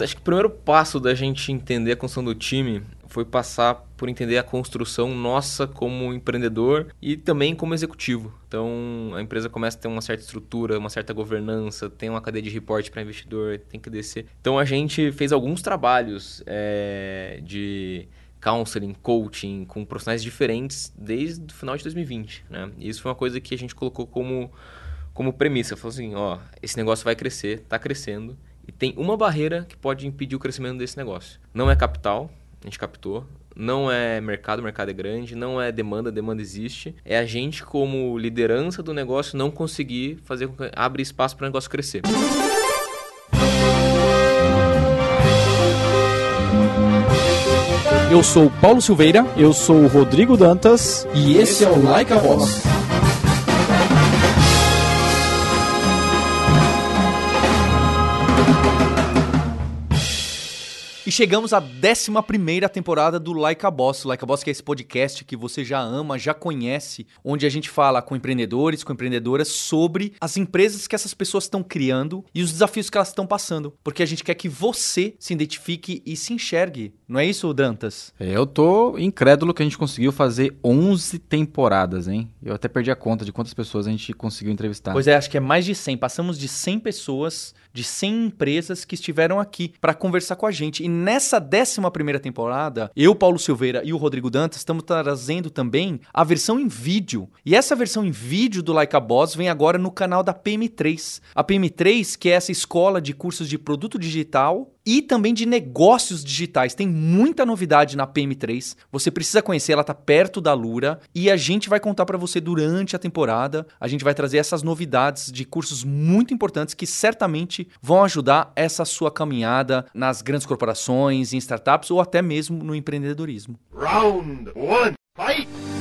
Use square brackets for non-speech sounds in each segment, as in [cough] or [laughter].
Acho que o primeiro passo da gente entender a construção do time foi passar por entender a construção nossa como empreendedor e também como executivo. Então, a empresa começa a ter uma certa estrutura, uma certa governança, tem uma cadeia de reporte para investidor, tem que descer. Então, a gente fez alguns trabalhos é, de counseling, coaching, com profissionais diferentes desde o final de 2020. Né? E isso foi uma coisa que a gente colocou como, como premissa. Falou assim, ó, esse negócio vai crescer, está crescendo, e tem uma barreira que pode impedir o crescimento desse negócio. Não é capital, a gente captou. Não é mercado, o mercado é grande. Não é demanda, a demanda existe. É a gente, como liderança do negócio, não conseguir fazer com que abrir espaço para o negócio crescer. Eu sou o Paulo Silveira. Eu sou o Rodrigo Dantas. E esse é o Like a Boss. E chegamos à 11 temporada do Like a Boss. O like a Boss que é esse podcast que você já ama, já conhece, onde a gente fala com empreendedores, com empreendedoras sobre as empresas que essas pessoas estão criando e os desafios que elas estão passando. Porque a gente quer que você se identifique e se enxergue. Não é isso, Dantas? Eu tô incrédulo que a gente conseguiu fazer 11 temporadas, hein? Eu até perdi a conta de quantas pessoas a gente conseguiu entrevistar. Pois é, acho que é mais de 100. Passamos de 100 pessoas, de 100 empresas que estiveram aqui para conversar com a gente. E nessa 11 temporada, eu, Paulo Silveira e o Rodrigo Dantas estamos trazendo também a versão em vídeo. E essa versão em vídeo do Like a Boss vem agora no canal da PM3. A PM3, que é essa escola de cursos de produto digital e também de negócios digitais. Tem muita novidade na PM3. Você precisa conhecer, ela está perto da Lura e a gente vai contar para você durante a temporada. A gente vai trazer essas novidades de cursos muito importantes que certamente vão ajudar essa sua caminhada nas grandes corporações, em startups ou até mesmo no empreendedorismo. Round one, fight!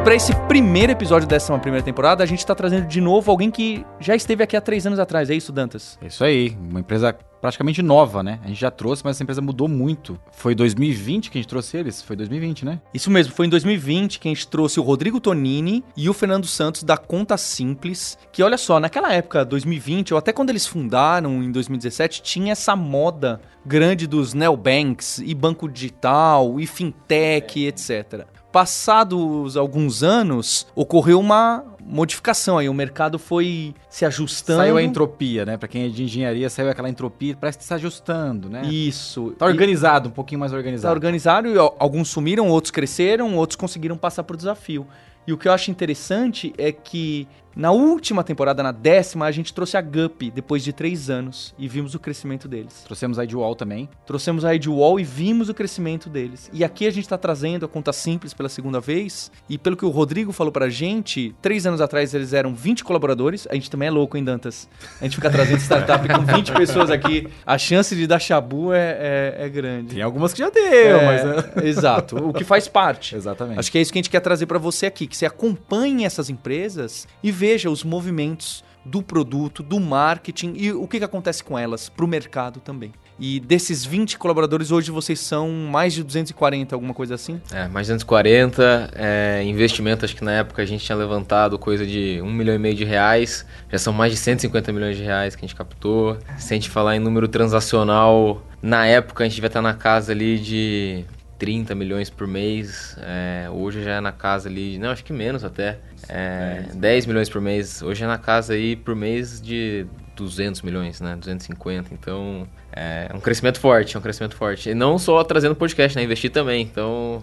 E para esse primeiro episódio dessa primeira temporada, a gente está trazendo de novo alguém que já esteve aqui há três anos atrás. É isso, Dantas? Isso aí. Uma empresa praticamente nova, né? A gente já trouxe, mas essa empresa mudou muito. Foi 2020 que a gente trouxe eles? Foi 2020, né? Isso mesmo, foi em 2020 que a gente trouxe o Rodrigo Tonini e o Fernando Santos da Conta Simples, que olha só, naquela época, 2020, ou até quando eles fundaram em 2017, tinha essa moda grande dos neobanks e banco digital e fintech, é. etc. Passados alguns anos, ocorreu uma modificação aí, o mercado foi se ajustando. Saiu a entropia, né? Para quem é de engenharia, saiu aquela entropia, parece que se ajustando, né? Isso. Tá organizado, e... um pouquinho mais organizado. Tá organizado e alguns sumiram, outros cresceram, outros conseguiram passar por desafio. E o que eu acho interessante é que na última temporada, na décima, a gente trouxe a Gup depois de três anos e vimos o crescimento deles. Trouxemos a Edwall também. Trouxemos a Edwall e vimos o crescimento deles. E aqui a gente está trazendo a conta simples pela segunda vez. E pelo que o Rodrigo falou pra gente, três anos atrás eles eram 20 colaboradores. A gente também é louco, hein, Dantas? A gente fica trazendo startup com 20 pessoas aqui. A chance de dar chabu é, é, é grande. Tem algumas que já deu, é, mas. Né? Exato. O que faz parte. [laughs] Exatamente. Acho que é isso que a gente quer trazer para você aqui, que você acompanhe essas empresas e veja os movimentos do produto, do marketing e o que, que acontece com elas para o mercado também. E desses 20 colaboradores, hoje vocês são mais de 240, alguma coisa assim? É, mais de 240. É, investimento, acho que na época a gente tinha levantado coisa de 1 milhão e meio de reais. Já são mais de 150 milhões de reais que a gente captou. Se a gente falar em número transacional, na época a gente vai estar na casa ali de 30 milhões por mês. É, hoje já é na casa ali, não, acho que menos até. É, 10 milhões por mês. Hoje é na casa aí por mês de 200 milhões, né? 250. Então, é um crescimento forte, é um crescimento forte. E não só trazendo podcast, né? Investir também, então...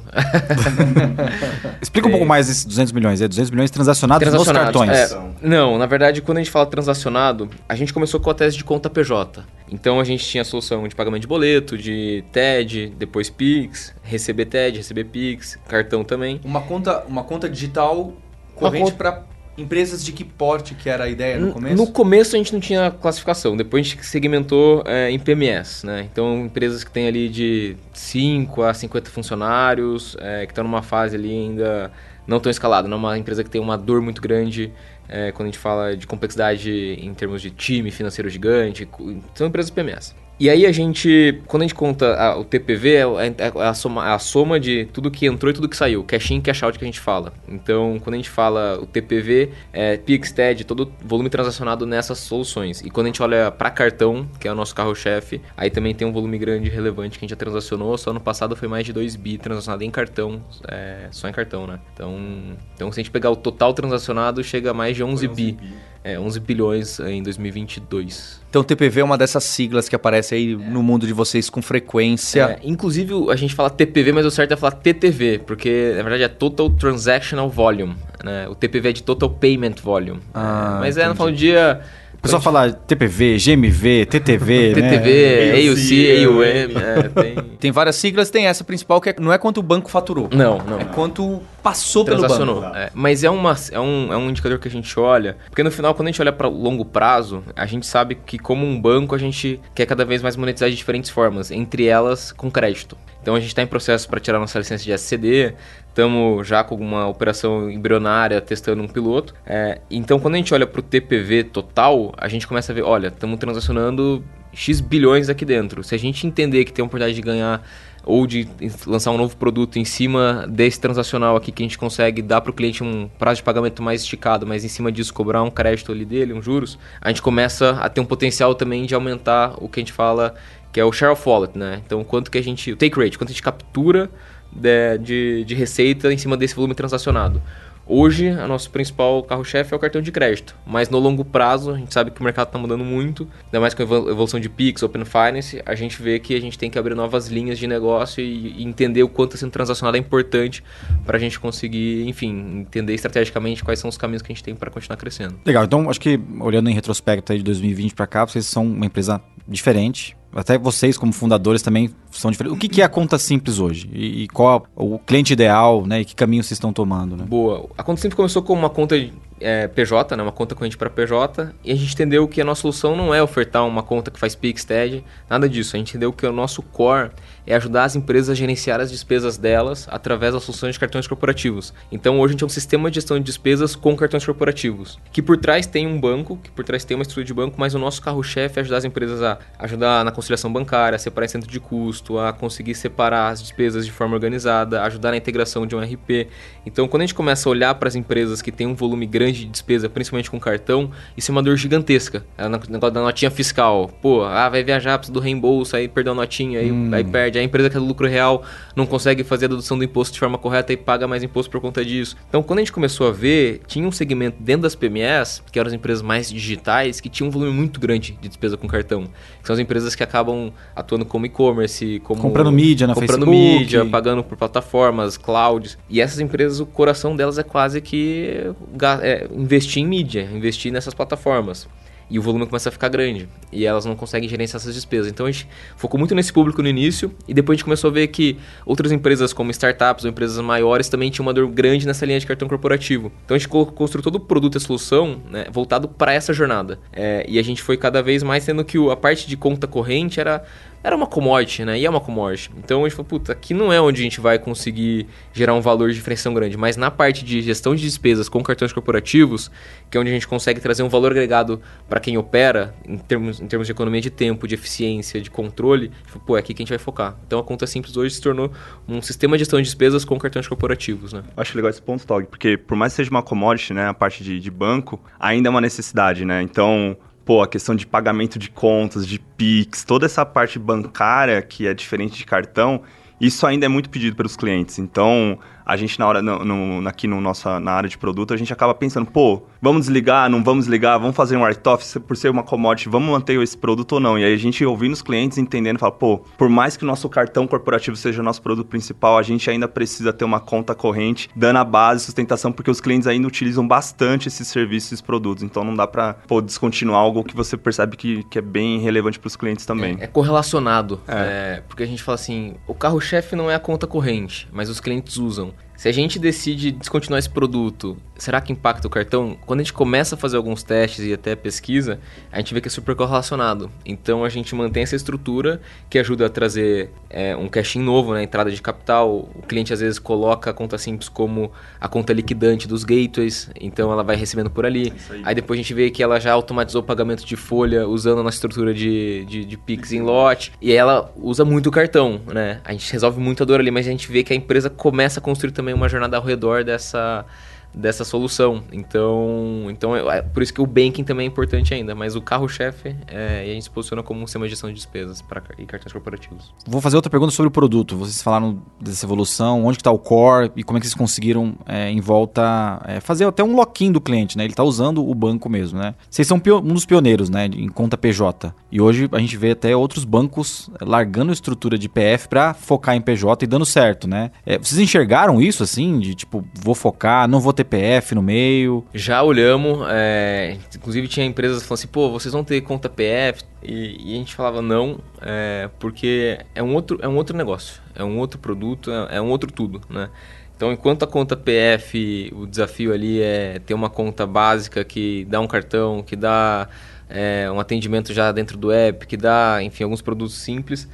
[laughs] Explica um pouco é. mais esses 200 milhões. É 200 milhões transacionados, transacionados nos cartões. É, não, na verdade, quando a gente fala transacionado, a gente começou com a tese de conta PJ. Então, a gente tinha a solução de pagamento de boleto, de TED, depois PIX, receber TED, receber PIX, cartão também. Uma conta, uma conta digital corrente para Empresas de que porte que era a ideia no começo? No começo a gente não tinha classificação, depois a gente segmentou é, em PMS, né? Então empresas que têm ali de 5 a 50 funcionários, é, que estão numa fase ali ainda não tão escalada, não é uma empresa que tem uma dor muito grande é, quando a gente fala de complexidade em termos de time financeiro gigante, são empresas PMS. E aí a gente, quando a gente conta a, o TPV, é, é, é, a soma, é a soma de tudo que entrou e tudo que saiu, cash in, cash out que a gente fala. Então, quando a gente fala o TPV, é Pix, TED, todo volume transacionado nessas soluções. E quando a gente olha para cartão, que é o nosso carro-chefe, aí também tem um volume grande e relevante que a gente já transacionou. Só no passado foi mais de 2 bi transacionado em cartão, é, só em cartão, né? Então, então, se a gente pegar o total transacionado, chega a mais de 11 bi. bi. É, 11 bilhões em 2022. Então, TPV é uma dessas siglas que aparece aí é. no mundo de vocês com frequência. É, inclusive, a gente fala TPV, mas o certo é falar TTV, porque na verdade é Total Transactional Volume. Né? O TPV é de Total Payment Volume. Ah, é, mas entendi. é, no final do dia o pessoal fala TPV, GMV, TTV, [laughs] TTV, né? AUC, AUM. É, tem... tem várias siglas, tem essa principal que é, não é quanto o banco faturou. Não, não. É quanto passou pelo banco. É, mas é, uma, é, um, é um indicador que a gente olha, porque no final, quando a gente olha para longo prazo, a gente sabe que como um banco, a gente quer cada vez mais monetizar de diferentes formas, entre elas com crédito. Então a gente está em processo para tirar nossa licença de SCD, estamos já com uma operação embrionária testando um piloto. É, então, quando a gente olha para o TPV total, a gente começa a ver, olha, estamos transacionando X bilhões aqui dentro. Se a gente entender que tem oportunidade de ganhar ou de lançar um novo produto em cima desse transacional aqui que a gente consegue dar para o cliente um prazo de pagamento mais esticado, mas em cima disso cobrar um crédito ali dele, um juros, a gente começa a ter um potencial também de aumentar o que a gente fala que é o share of wallet, né? Então, quanto que a gente, o take rate, quanto a gente captura de, de, de receita em cima desse volume transacionado. Hoje, a nosso principal carro-chefe é o cartão de crédito, mas no longo prazo, a gente sabe que o mercado está mudando muito, ainda mais com a evolução de Pix, Open Finance, a gente vê que a gente tem que abrir novas linhas de negócio e, entender o quanto sendo transacionado é importante para a gente conseguir, enfim, entender estrategicamente quais são os caminhos que a gente tem para continuar crescendo. Legal, então acho que olhando em retrospecto aí de 2020 para cá, vocês são uma empresa diferente, até vocês como fundadores também são diferentes. O que, que é a conta simples hoje? E, e qual é o cliente ideal, né? E que caminho vocês estão tomando, né? Boa. A conta simples começou como uma conta é, PJ, né, uma conta corrente para PJ, e a gente entendeu que a nossa solução não é ofertar uma conta que faz Pix, TED, nada disso. A gente entendeu que o nosso core é ajudar as empresas a gerenciar as despesas delas através das soluções de cartões corporativos. Então hoje a gente é um sistema de gestão de despesas com cartões corporativos, que por trás tem um banco, que por trás tem uma estrutura de banco, mas o nosso carro-chefe é ajudar as empresas a ajudar na conciliação bancária, a separar em centro de custo, a conseguir separar as despesas de forma organizada, ajudar na integração de um RP. Então quando a gente começa a olhar para as empresas que têm um volume grande de despesa, principalmente com cartão, isso é uma dor gigantesca. É negócio da notinha fiscal. Pô, ah, vai viajar, precisa do reembolso, aí perdeu a notinha, aí, hum. aí perde. A empresa que é do lucro real não consegue fazer a dedução do imposto de forma correta e paga mais imposto por conta disso. Então, quando a gente começou a ver, tinha um segmento dentro das PMEs, que eram as empresas mais digitais, que tinham um volume muito grande de despesa com cartão. Que são as empresas que acabam atuando como e-commerce, como... Comprando mídia na comprando Facebook. mídia, pagando por plataformas, clouds. E essas empresas, o coração delas é quase que é, investir em mídia, investir nessas plataformas. E o volume começa a ficar grande. E elas não conseguem gerenciar essas despesas. Então a gente focou muito nesse público no início. E depois a gente começou a ver que outras empresas, como startups ou empresas maiores, também tinham uma dor grande nessa linha de cartão corporativo. Então a gente construiu todo o produto e a solução né, voltado para essa jornada. É, e a gente foi cada vez mais tendo que a parte de conta corrente era era uma commodity, né? E é uma commodity. Então a gente falou, puta, aqui não é onde a gente vai conseguir gerar um valor de diferenciação grande, mas na parte de gestão de despesas com cartões corporativos, que é onde a gente consegue trazer um valor agregado para quem opera, em termos, em termos de economia de tempo, de eficiência, de controle, falou, pô, é aqui que a gente vai focar. Então a conta simples hoje se tornou um sistema de gestão de despesas com cartões corporativos, né? Acho legal esse ponto, Tog, porque por mais que seja uma commodity, né, a parte de, de banco, ainda é uma necessidade, né? Então, pô, a questão de pagamento de contas, de PIX, toda essa parte bancária que é diferente de cartão, isso ainda é muito pedido pelos clientes. Então, a gente na hora no, no, aqui no nossa na área de produto a gente acaba pensando pô vamos desligar não vamos ligar vamos fazer um write-off por ser uma commodity vamos manter esse produto ou não? E aí a gente ouvindo os clientes entendendo fala pô por mais que o nosso cartão corporativo seja o nosso produto principal a gente ainda precisa ter uma conta corrente dando a base sustentação porque os clientes ainda utilizam bastante esses serviços e produtos. Então não dá para descontinuar algo que você percebe que, que é bem relevante para os clientes também. É, é correlacionado é. É, porque a gente fala assim o carro chefe não é a conta corrente mas os clientes usam se a gente decide descontinuar esse produto será que impacta o cartão? Quando a gente começa a fazer alguns testes e até pesquisa, a gente vê que é super correlacionado. Então a gente mantém essa estrutura que ajuda a trazer é, um cash novo na né, entrada de capital. O cliente às vezes coloca a conta simples como a conta liquidante dos gateways, então ela vai recebendo por ali. É aí. aí. depois a gente vê que ela já automatizou o pagamento de folha usando a nossa estrutura de, de, de Pix em lote. E ela usa muito o cartão, né? A gente resolve muito a dor ali, mas a gente vê que a empresa começa a construir também uma jornada ao redor dessa dessa solução. Então, então é, é por isso que o banking também é importante ainda, mas o carro-chefe é, a gente se posiciona como um sistema de gestão de despesas para e cartões corporativos. Vou fazer outra pergunta sobre o produto. Vocês falaram dessa evolução, onde está o core e como é que vocês conseguiram é, em volta é, fazer até um lock-in do cliente, né? Ele está usando o banco mesmo, né? Vocês são um dos pioneiros, né, em conta PJ. E hoje a gente vê até outros bancos largando a estrutura de PF para focar em PJ e dando certo, né? É, vocês enxergaram isso assim, de tipo, vou focar, não vou ter PF no meio? Já olhamos, é, inclusive tinha empresas falavam assim, pô, vocês vão ter conta PF? E, e a gente falava não, é, porque é um, outro, é um outro negócio, é um outro produto, é, é um outro tudo, né? Então, enquanto a conta PF, o desafio ali é ter uma conta básica que dá um cartão, que dá é, um atendimento já dentro do app, que dá, enfim, alguns produtos simples,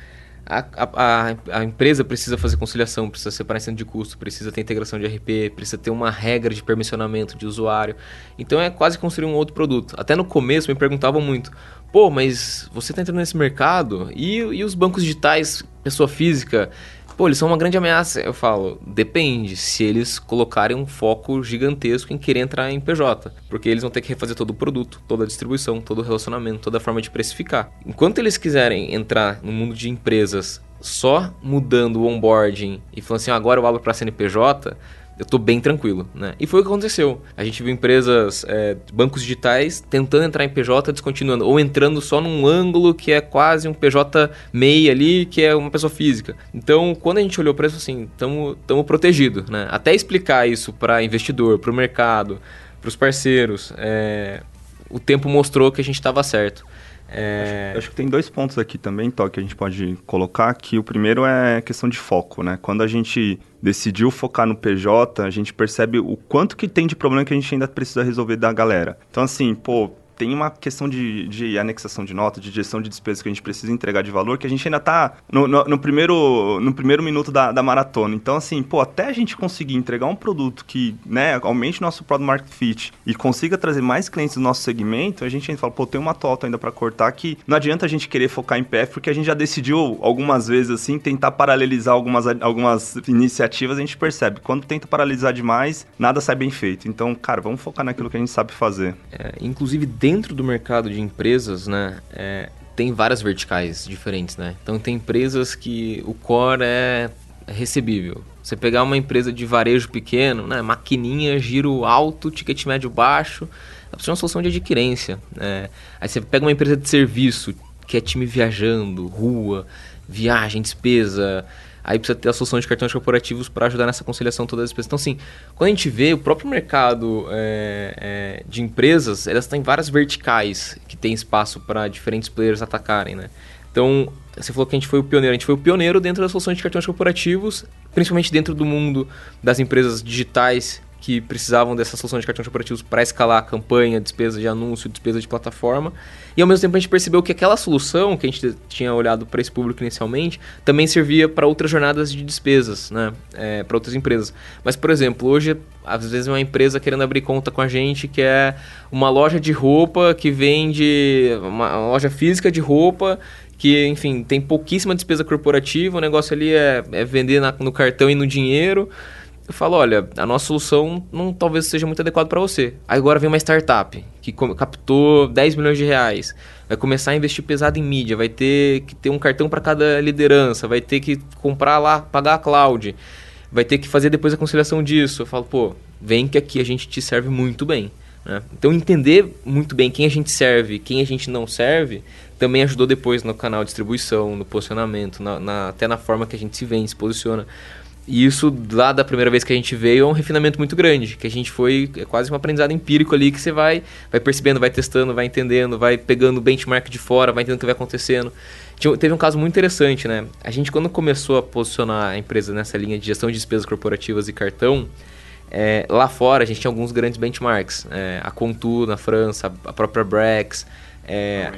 a, a, a, empresa precisa fazer conciliação, precisa separar centro de custo, precisa ter integração de RP, precisa ter uma regra de permissionamento de usuário. Então é quase construir um outro produto. Até no começo me perguntavam muito: pô, mas você está entrando nesse mercado e, e os bancos digitais, pessoa física, Pô, eles são uma grande ameaça. Eu falo, depende se eles colocarem um foco gigantesco em querer entrar em PJ. Porque eles vão ter que refazer todo o produto, toda a distribuição, todo o relacionamento, toda a forma de precificar. Enquanto eles quiserem entrar no mundo de empresas só mudando o onboarding e falando assim, agora eu abro para CNPJ, eu estou bem tranquilo, né? E foi o que aconteceu. A gente viu empresas, é, bancos digitais, tentando entrar em PJ, descontinuando, ou entrando só num ângulo que é quase um PJ MEI ali, que é uma pessoa física. Então, quando a gente olhou para isso, assim, estamos protegidos, né? Até explicar isso para investidor, para o mercado, para os parceiros, é, o tempo mostrou que a gente estava certo. É... Acho, acho, que tem dois pontos aqui também, Tó, que a gente pode colocar, que o primeiro é questão de foco, né? Quando a gente decidiu focar no PJ, a gente percebe o quanto que tem de problema que a gente ainda precisa resolver da galera. Então, assim, pô, tem uma questão de, de anexação de nota, de gestão de despesas que a gente precisa entregar de valor, que a gente ainda está no, no, no, primeiro, no primeiro minuto da, da maratona. Então, assim, pô, até a gente conseguir entregar um produto que, né, aumente nosso product market fit e consiga trazer mais clientes do nosso segmento, a gente ainda fala, pô, tem uma tota ainda para cortar que não adianta a gente querer focar em PF, porque a gente já decidiu algumas vezes, assim, tentar paralelizar algumas, algumas iniciativas, a gente percebe, quando tenta paralisar demais, nada sai bem feito. Então, cara, vamos focar naquilo que a gente sabe fazer. É, inclusive, dentro do mercado de empresas, né, é, tem várias verticais diferentes, né? Então tem empresas que o core é recebível. Você pegar uma empresa de varejo pequeno, né, maquininha, giro alto, ticket médio baixo, é uma solução de adquirência. Né? Aí você pega uma empresa de serviço, que é time viajando, rua, viagem, despesa, Aí precisa ter a solução de cartões corporativos para ajudar nessa conciliação todas as despesas. Então, assim, quando a gente vê o próprio mercado é, é, de empresas, elas têm várias verticais que tem espaço para diferentes players atacarem, né? Então, você falou que a gente foi o pioneiro. A gente foi o pioneiro dentro das soluções de cartões corporativos, principalmente dentro do mundo das empresas digitais que precisavam dessa solução de cartões corporativos para escalar a campanha, despesa de anúncio, despesa de plataforma. E ao mesmo tempo a gente percebeu que aquela solução que a gente tinha olhado para esse público inicialmente também servia para outras jornadas de despesas, né? É, para outras empresas. Mas, por exemplo, hoje, às vezes, uma empresa querendo abrir conta com a gente que é uma loja de roupa que vende, uma loja física de roupa que, enfim, tem pouquíssima despesa corporativa, o negócio ali é, é vender na, no cartão e no dinheiro eu falo, olha, a nossa solução não talvez seja muito adequada para você. Aí agora vem uma startup que captou 10 milhões de reais, vai começar a investir pesado em mídia, vai ter que ter um cartão para cada liderança, vai ter que comprar lá, pagar a cloud, vai ter que fazer depois a conciliação disso. Eu falo, pô, vem que aqui a gente te serve muito bem. Né? Então entender muito bem quem a gente serve, quem a gente não serve, também ajudou depois no canal de distribuição, no posicionamento, na, na, até na forma que a gente se vende, se posiciona. E isso, lá da primeira vez que a gente veio, é um refinamento muito grande. Que a gente foi, é quase um aprendizado empírico ali, que você vai, vai percebendo, vai testando, vai entendendo, vai pegando benchmark de fora, vai entendendo o que vai acontecendo. Tinha, teve um caso muito interessante, né? A gente, quando começou a posicionar a empresa nessa linha de gestão de despesas corporativas e cartão, É, lá fora a gente tinha alguns grandes benchmarks. É, a Contour na França, a própria Brex. É,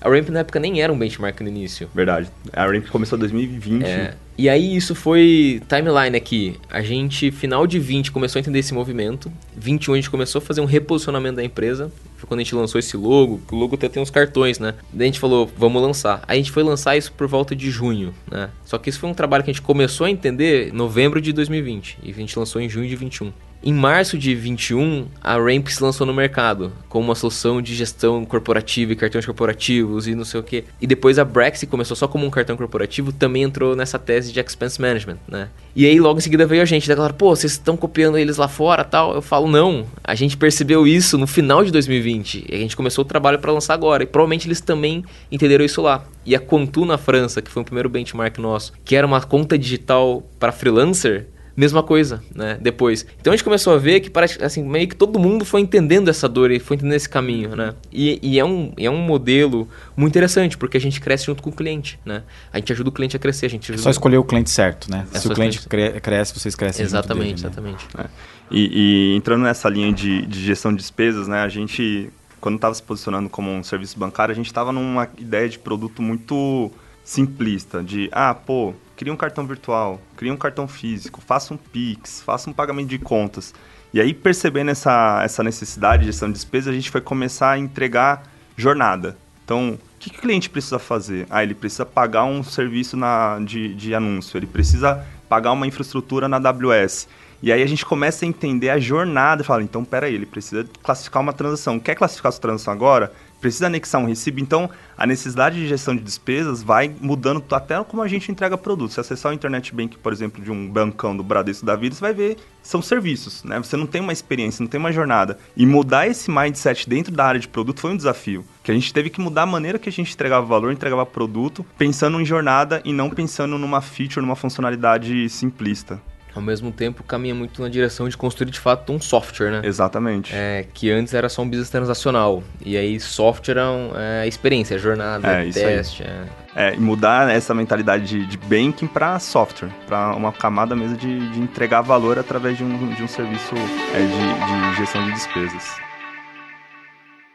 a Ramp na época nem era um benchmark no início. Verdade. A Ramp começou em 2020. É, e aí isso foi timeline aqui. A gente, final de 20, começou a entender esse movimento. 21 a gente começou a fazer um reposicionamento da empresa. Foi quando a gente lançou esse logo. O logo até tem uns cartões, né? Daí a gente falou, vamos lançar. Aí a gente foi lançar isso por volta de junho, né? Só que isso foi um trabalho que a gente começou a entender em novembro de 2020. E a gente lançou em junho de 21. Em março de 21, a Ramp se lançou no mercado com uma solução de gestão corporativa e cartões corporativos e não sei o que. E depois a Brex começou só como um cartão corporativo, também entrou nessa tese de expense management, né? E aí logo em seguida veio a gente, daí pô, vocês estão copiando eles lá fora, tal. Eu falo, não, a gente percebeu isso no final de 2020 e a gente começou o trabalho para lançar agora. E provavelmente eles também entenderam isso lá. E a Contu na França, que foi o primeiro benchmark nosso, que era uma conta digital para freelancer, mesma coisa, né? Depois. Então a gente começou a ver que parece assim, meio que todo mundo foi entendendo essa dor e foi entendendo esse caminho, né? E, e é, um, é um modelo muito interessante, porque a gente cresce junto com o cliente, né? A gente ajuda o cliente a crescer, a gente ajuda... É só escolher o cliente certo, né? É Se o cliente cre cresce, vocês crescem Exatamente, junto dele, exatamente. Né? É. E, e, entrando nessa linha de, de gestão de despesas, né? A gente, quando estava se posicionando como um serviço bancário, a gente estava numa ideia de produto muito simplista, de, ah, pô, cria um cartão virtual, cria um cartão físico, faça um Pix, faça um pagamento de contas. E aí, percebendo essa, essa necessidade de gestão de despesa, a gente foi começar a entregar jornada. Então, o que, que o cliente precisa fazer? Ah, ele precisa pagar um serviço na, de, de anúncio, ele precisa pagar uma infraestrutura na AWS. E aí a gente começa a entender a jornada e fala, então, peraí, ele precisa classificar uma transação. Quer classificar sua transação agora? Precisa anexar um recibo, então a necessidade de gestão de despesas vai mudando até como a gente entrega produtos. Se acessar o Internet Bank, por exemplo, de um bancão do Bradesco da vida, você vai ver, são serviços, né? Você não tem uma experiência, não tem uma jornada. E mudar esse mindset dentro da área de produto foi um desafio, que a gente teve que mudar a maneira que a gente entregava valor, entregava produto, pensando em jornada e não pensando numa feature, numa funcionalidade simplista ao mesmo tempo caminha muito na direção de construir de fato um software, né? Exatamente. É, que antes era só um business transacional. E aí software é, é experiência, é jornada, é, é teste. É... é, mudar essa mentalidade de, de banking para software, para uma camada mesmo de, de, entregar valor através de um, de um serviço é, de, de gestão de despesas.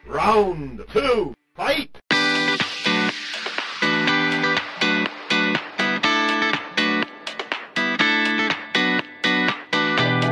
Round two, fight!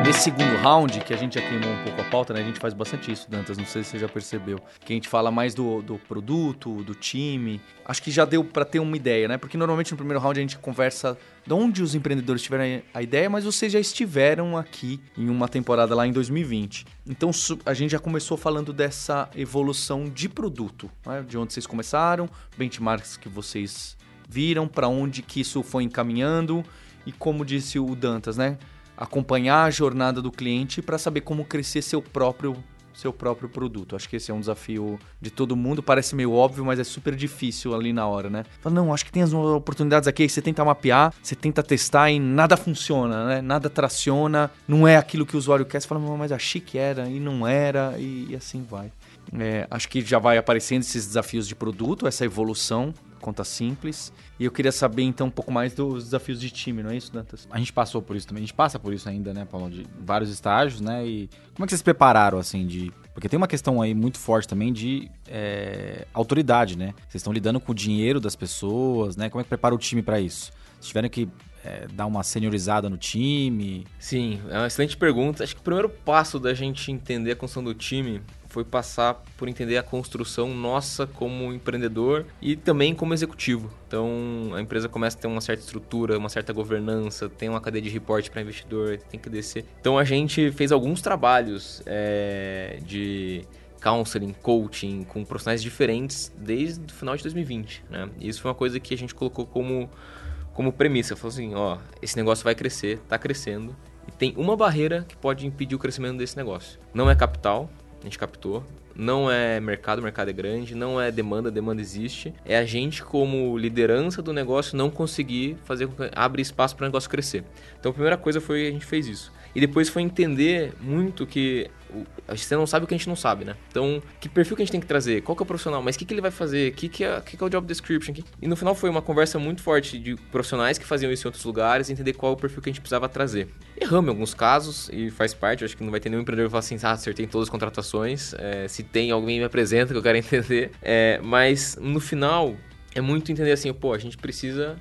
Nesse segundo round, que a gente já queimou um pouco a pauta, né? A gente faz bastante isso, Dantas, não sei se você já percebeu. Que a gente fala mais do, do produto, do time. Acho que já deu para ter uma ideia, né? Porque normalmente no primeiro round a gente conversa de onde os empreendedores tiveram a ideia, mas vocês já estiveram aqui em uma temporada lá em 2020. Então a gente já começou falando dessa evolução de produto, né? de onde vocês começaram, benchmarks que vocês viram, para onde que isso foi encaminhando e como disse o Dantas, né? Acompanhar a jornada do cliente para saber como crescer seu próprio seu próprio produto. Acho que esse é um desafio de todo mundo. Parece meio óbvio, mas é super difícil ali na hora, né? Fala, não, acho que tem as oportunidades aqui. Você tenta mapear, você tenta testar e nada funciona, né? Nada traciona, não é aquilo que o usuário quer. Você fala, mas achei que era e não era, e, e assim vai. É, acho que já vai aparecendo esses desafios de produto, essa evolução conta simples. E eu queria saber então um pouco mais dos desafios de time, não é isso, Dantas? A gente passou por isso também, a gente passa por isso ainda, né, Paulo? De vários estágios, né? E como é que vocês se prepararam, assim, de. Porque tem uma questão aí muito forte também de é, autoridade, né? Vocês estão lidando com o dinheiro das pessoas, né? Como é que prepara o time para isso? Vocês tiveram que é, dar uma seniorizada no time? Sim, é uma excelente pergunta. Acho que o primeiro passo da gente entender a construção do time foi passar por entender a construção nossa como empreendedor e também como executivo. Então a empresa começa a ter uma certa estrutura, uma certa governança, tem uma cadeia de reporte para investidor, tem que descer. Então a gente fez alguns trabalhos é, de counseling, coaching com profissionais diferentes desde o final de 2020. Né? E isso foi uma coisa que a gente colocou como, como premissa. Falou assim, ó, esse negócio vai crescer, está crescendo. E tem uma barreira que pode impedir o crescimento desse negócio. Não é capital, a gente captou. não é mercado, o mercado é grande, não é demanda, demanda existe. É a gente, como liderança do negócio, não conseguir fazer com que abrir espaço para o negócio crescer. Então a primeira coisa foi a gente fez isso. E depois foi entender muito que você não sabe o que a gente não sabe, né? Então, que perfil que a gente tem que trazer? Qual que é o profissional? Mas o que, que ele vai fazer? O que, que, é, que, que é o job description? E no final foi uma conversa muito forte de profissionais que faziam isso em outros lugares, entender qual é o perfil que a gente precisava trazer. Erramos em alguns casos e faz parte, acho que não vai ter nenhum empreendedor que fala assim, ah, acertei todas as contratações, é, se tem alguém me apresenta que eu quero [laughs] entender. É, mas no final, é muito entender assim, pô, a gente precisa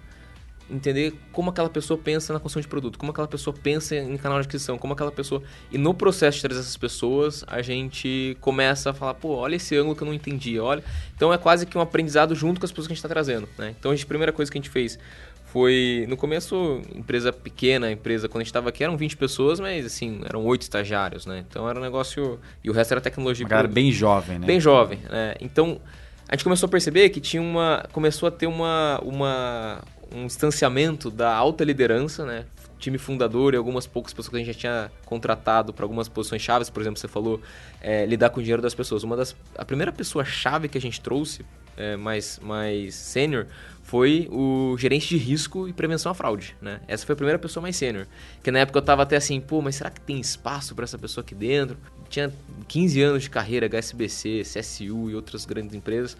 entender como aquela pessoa pensa na construção de produto, como aquela pessoa pensa em canal de aquisição, como aquela pessoa. E no processo de trazer essas pessoas, a gente começa a falar, pô, olha esse ângulo que eu não entendi, olha. Então é quase que um aprendizado junto com as pessoas que a gente está trazendo, né? Então a, gente, a primeira coisa que a gente fez foi, no começo, empresa pequena, empresa, quando a gente estava aqui eram 20 pessoas, mas assim, eram oito estagiários, né? Então era um negócio. E o resto era tecnologia. Uma galera bem jovem, né? Bem jovem, né? Então a gente começou a perceber que tinha uma. começou a ter uma, uma, um distanciamento da alta liderança, né? Time fundador e algumas poucas pessoas que a gente já tinha contratado para algumas posições chaves, por exemplo, você falou é, lidar com o dinheiro das pessoas. Uma das a primeira pessoa chave que a gente trouxe, é, mais mais sênior, foi o gerente de risco e prevenção à fraude, né? Essa foi a primeira pessoa mais sênior. Que na época eu tava até assim, pô, mas será que tem espaço para essa pessoa aqui dentro? Tinha 15 anos de carreira, HSBC, CSU e outras grandes empresas.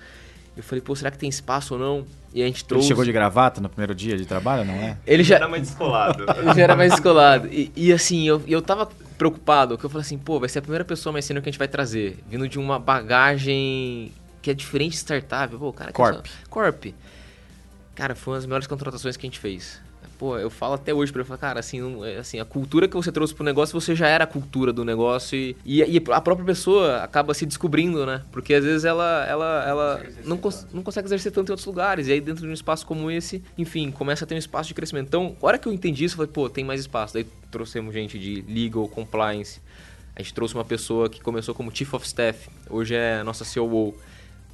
Eu falei, pô, será que tem espaço ou não? E a gente trouxe. Ele chegou de gravata no primeiro dia de trabalho, não é? Ele já, era mais descolado. [laughs] ele já era mais descolado. E, e assim, eu, eu tava preocupado, porque eu falei assim, pô, vai ser a primeira pessoa mais sênior que a gente vai trazer. Vindo de uma bagagem que é diferente de startup. Pô, cara, Corp. Corp. Cara, foi uma das melhores contratações que a gente fez. Pô, eu falo até hoje pra ele, falar, cara, assim, não, é, assim, a cultura que você trouxe pro negócio, você já era a cultura do negócio e, e, e a própria pessoa acaba se descobrindo, né? Porque às vezes ela, ela, ela não, cons não consegue exercer tanto em outros lugares. E aí dentro de um espaço como esse, enfim, começa a ter um espaço de crescimento. Então, a hora que eu entendi isso, eu falei, pô, tem mais espaço. Daí trouxemos gente de legal, compliance. A gente trouxe uma pessoa que começou como Chief of Staff, hoje é nossa COO,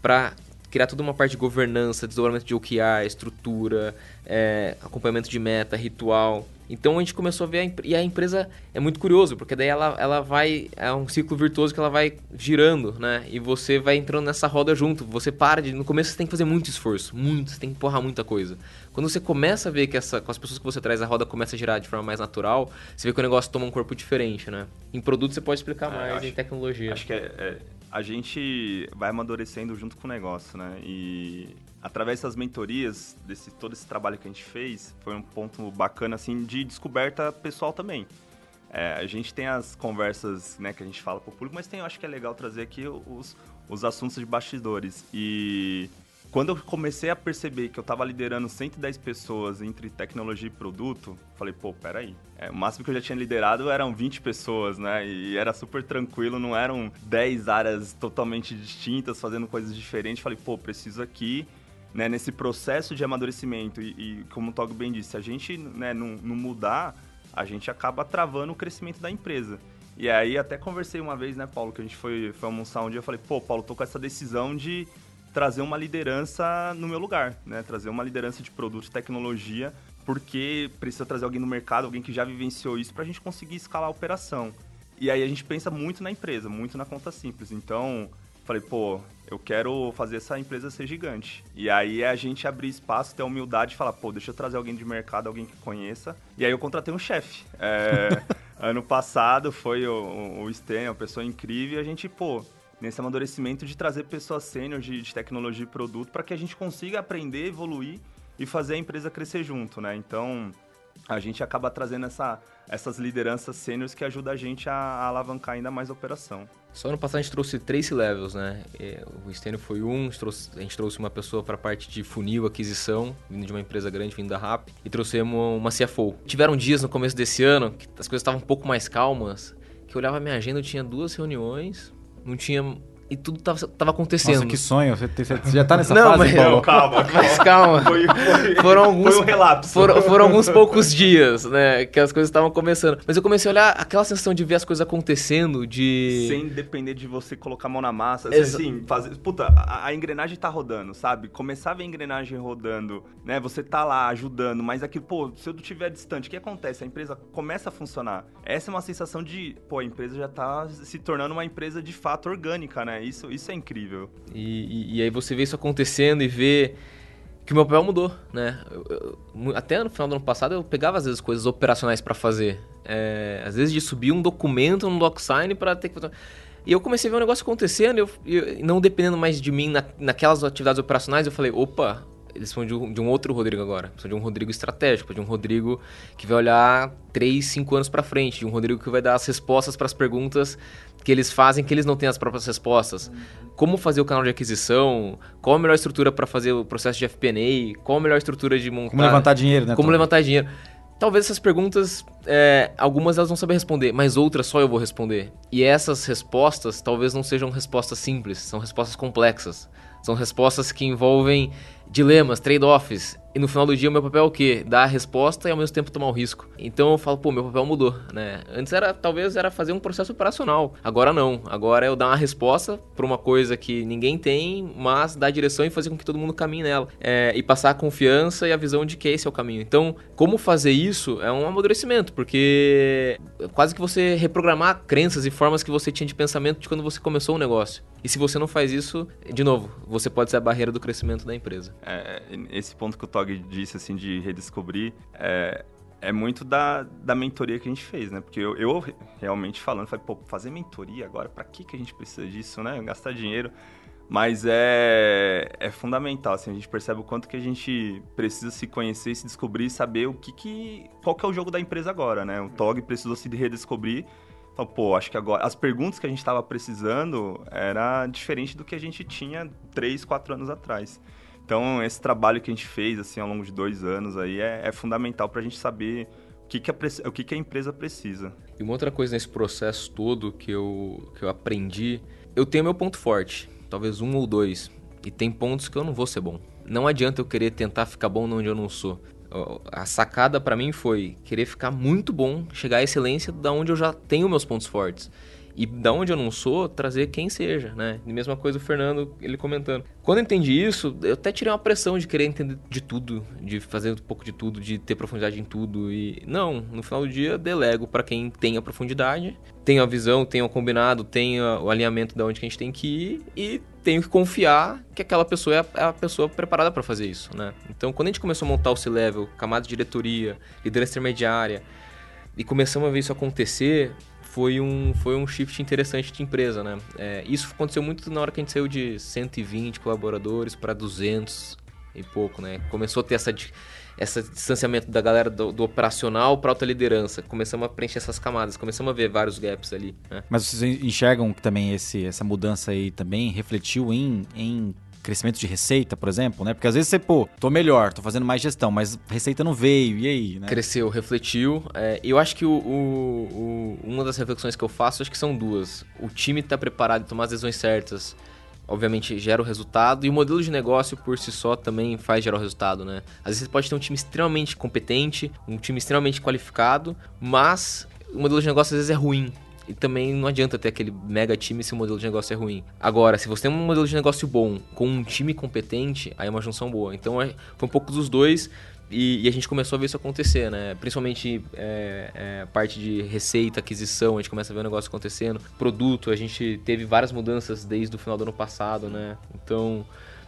para criar toda uma parte de governança, desdobramento de OKR, estrutura, é, acompanhamento de meta, ritual. Então a gente começou a ver, a e a empresa é muito curioso, porque daí ela, ela vai, é um ciclo virtuoso que ela vai girando, né? E você vai entrando nessa roda junto. Você para de, no começo você tem que fazer muito esforço, muito, você tem que empurrar muita coisa. Quando você começa a ver que essa, com as pessoas que você traz, a roda começa a girar de forma mais natural, você vê que o negócio toma um corpo diferente, né? Em produto você pode explicar é, mais, acho, em tecnologia. Acho que é, é a gente vai amadurecendo junto com o negócio, né? E através das mentorias, desse todo esse trabalho que a gente fez, foi um ponto bacana assim de descoberta pessoal também. É, a gente tem as conversas, né, que a gente fala para o público, mas tem, eu acho que é legal trazer aqui os, os assuntos de bastidores. E quando eu comecei a perceber que eu estava liderando 110 pessoas entre tecnologia e produto, falei, pô, peraí. É, o máximo que eu já tinha liderado eram 20 pessoas, né? E era super tranquilo, não eram 10 áreas totalmente distintas, fazendo coisas diferentes. Falei, pô, preciso aqui, né, nesse processo de amadurecimento. E, e como o Tog bem disse, se a gente né, não, não mudar, a gente acaba travando o crescimento da empresa. E aí até conversei uma vez, né, Paulo, que a gente foi, foi almoçar um dia, eu falei, pô, Paulo, tô com essa decisão de trazer uma liderança no meu lugar, né? Trazer uma liderança de produto e tecnologia, porque precisa trazer alguém no mercado, alguém que já vivenciou isso para a gente conseguir escalar a operação. E aí a gente pensa muito na empresa, muito na conta simples. Então, falei, pô, eu quero fazer essa empresa ser gigante. E aí é a gente abrir espaço, ter a humildade e falar, pô, deixa eu trazer alguém de mercado, alguém que conheça. E aí eu contratei um chefe. É, [laughs] ano passado foi o, o Sten, uma pessoa incrível, e a gente, pô, nesse amadurecimento de trazer pessoas sênior de, de tecnologia e produto para que a gente consiga aprender, evoluir e fazer a empresa crescer junto, né? Então, a gente acaba trazendo essa, essas lideranças sêniores que ajudam a gente a, a, alavancar ainda mais a operação. Só no passado a gente trouxe três levels, né? O Stênio foi um, a gente trouxe, a gente trouxe uma pessoa para a parte de funil, aquisição, vindo de uma empresa grande, vindo da RAP, e trouxemos uma CFO. Tiveram dias no começo desse ano que as coisas estavam um pouco mais calmas, que eu olhava a minha agenda, eu tinha duas reuniões, não tinha e tudo tava, tava acontecendo. Nossa, que sonho. Você, você já tá nessa não, fase, mas, Paulo? Não, calma, Mas calma. Foi, foi, foram alguns, foi um relapso. Foram, foram, alguns poucos dias, né? Que as coisas estavam começando. Mas eu comecei a olhar aquela sensação de ver as coisas acontecendo, de... Sem depender de você colocar a mão na massa. Exa assim, fazer... Puta, a, a, engrenagem tá rodando, sabe? Começar a ver a engrenagem rodando, né? Você tá lá ajudando, mas aquilo, pô, se eu estiver distante, o que acontece? A empresa começa a funcionar. Essa é uma sensação de, pô, a empresa já tá se tornando uma empresa de fato orgânica, né? Né? Isso, isso é incrível. E, e, e aí você vê isso acontecendo e vê que o meu papel mudou, né? Eu, eu, até no final do ano passado eu pegava às vezes coisas operacionais para fazer. É, às vezes de subir um documento no DocSign para ter que. E eu comecei a ver um negócio acontecendo, eu, eu, não dependendo mais de mim na, naquelas atividades operacionais, eu falei, opa, eles são de um, de um, outro Rodrigo agora. São de um Rodrigo estratégico, de um Rodrigo que vai olhar 3, 5 anos para frente, de um Rodrigo que vai dar as respostas para as perguntas que eles fazem que eles não têm as próprias respostas. Como fazer o canal de aquisição? Qual a melhor estrutura para fazer o processo de FP&A? Qual a melhor estrutura de montar? Como levantar dinheiro, né? Como levantar dinheiro? Talvez essas perguntas, é, algumas elas vão saber responder, mas outras só eu vou responder. E essas respostas talvez não sejam respostas simples, são respostas complexas. São respostas que envolvem dilemas, trade-offs. E no final do dia, o meu papel é o quê? Dar a resposta e ao mesmo tempo tomar o risco. Então eu falo, pô, meu papel mudou, né? Antes era, talvez, era fazer um processo operacional. Agora não. Agora é eu dar uma resposta para uma coisa que ninguém tem, mas dar a direção e fazer com que todo mundo caminhe nela. É, e passar a confiança e a visão de que esse é o caminho. Então, como fazer isso é um amadurecimento, porque quase que você reprogramar crenças e formas que você tinha de pensamento de quando você começou o negócio. E se você não faz isso, de novo, você pode ser a barreira do crescimento da empresa. É, esse ponto que o Tog disse, assim, de redescobrir, é, é muito da, da mentoria que a gente fez, né? Porque eu, eu realmente falando, falei, pô, fazer mentoria agora, para que, que a gente precisa disso, né? Gastar dinheiro. Mas é, é fundamental, assim, a gente percebe o quanto que a gente precisa se conhecer, se descobrir, saber o que que... Qual que é o jogo da empresa agora, né? O Tog precisou se redescobrir então, pô, acho que agora as perguntas que a gente estava precisando era diferente do que a gente tinha três, quatro anos atrás. Então, esse trabalho que a gente fez assim ao longo de dois anos aí é, é fundamental para a gente saber o que, que, a, o que, que a empresa precisa. E uma outra coisa nesse processo todo que eu, que eu aprendi, eu tenho meu ponto forte, talvez um ou dois, e tem pontos que eu não vou ser bom. Não adianta eu querer tentar ficar bom onde eu não sou a sacada para mim foi querer ficar muito bom, chegar à excelência da onde eu já tenho meus pontos fortes. E da onde eu não sou, trazer quem seja, né? E mesma coisa o Fernando, ele comentando. Quando eu entendi isso, eu até tirei uma pressão de querer entender de tudo, de fazer um pouco de tudo, de ter profundidade em tudo. E não, no final do dia, delego para quem tem a profundidade, tem a visão, tem o combinado, tem o alinhamento de onde que a gente tem que ir e tenho que confiar que aquela pessoa é a, é pessoa preparada para fazer isso, né? Então, quando a gente começou a montar o C-Level, camada de diretoria, liderança intermediária, e começamos a ver isso acontecer, foi um, foi um shift interessante de empresa, né? É, isso aconteceu muito na hora que a gente saiu de 120 colaboradores para 200 e pouco, né? Começou a ter essa esse distanciamento da galera do, do operacional para alta liderança. Começamos a preencher essas camadas, começamos a ver vários gaps ali. Né? Mas vocês enxergam que também esse, essa mudança aí também refletiu em, em crescimento de receita, por exemplo, né? Porque às vezes você, pô, tô melhor, tô fazendo mais gestão, mas receita não veio, e aí, né? Cresceu, refletiu. É, eu acho que o, o, o, uma das reflexões que eu faço, acho que são duas. O time tá preparado e tomar as decisões certas obviamente gera o resultado e o modelo de negócio por si só também faz gerar o resultado, né? Às vezes você pode ter um time extremamente competente, um time extremamente qualificado, mas o modelo de negócio às vezes é ruim. E também não adianta ter aquele mega time se o modelo de negócio é ruim. Agora, se você tem um modelo de negócio bom com um time competente, aí é uma junção boa. Então é, foi um pouco dos dois. E, e, a gente começou a ver isso acontecer, né? Principalmente é, é, parte de receita, aquisição, a gente começa a ver o negócio acontecendo. Produto, a gente teve várias mudanças desde o final do ano passado, né? Então,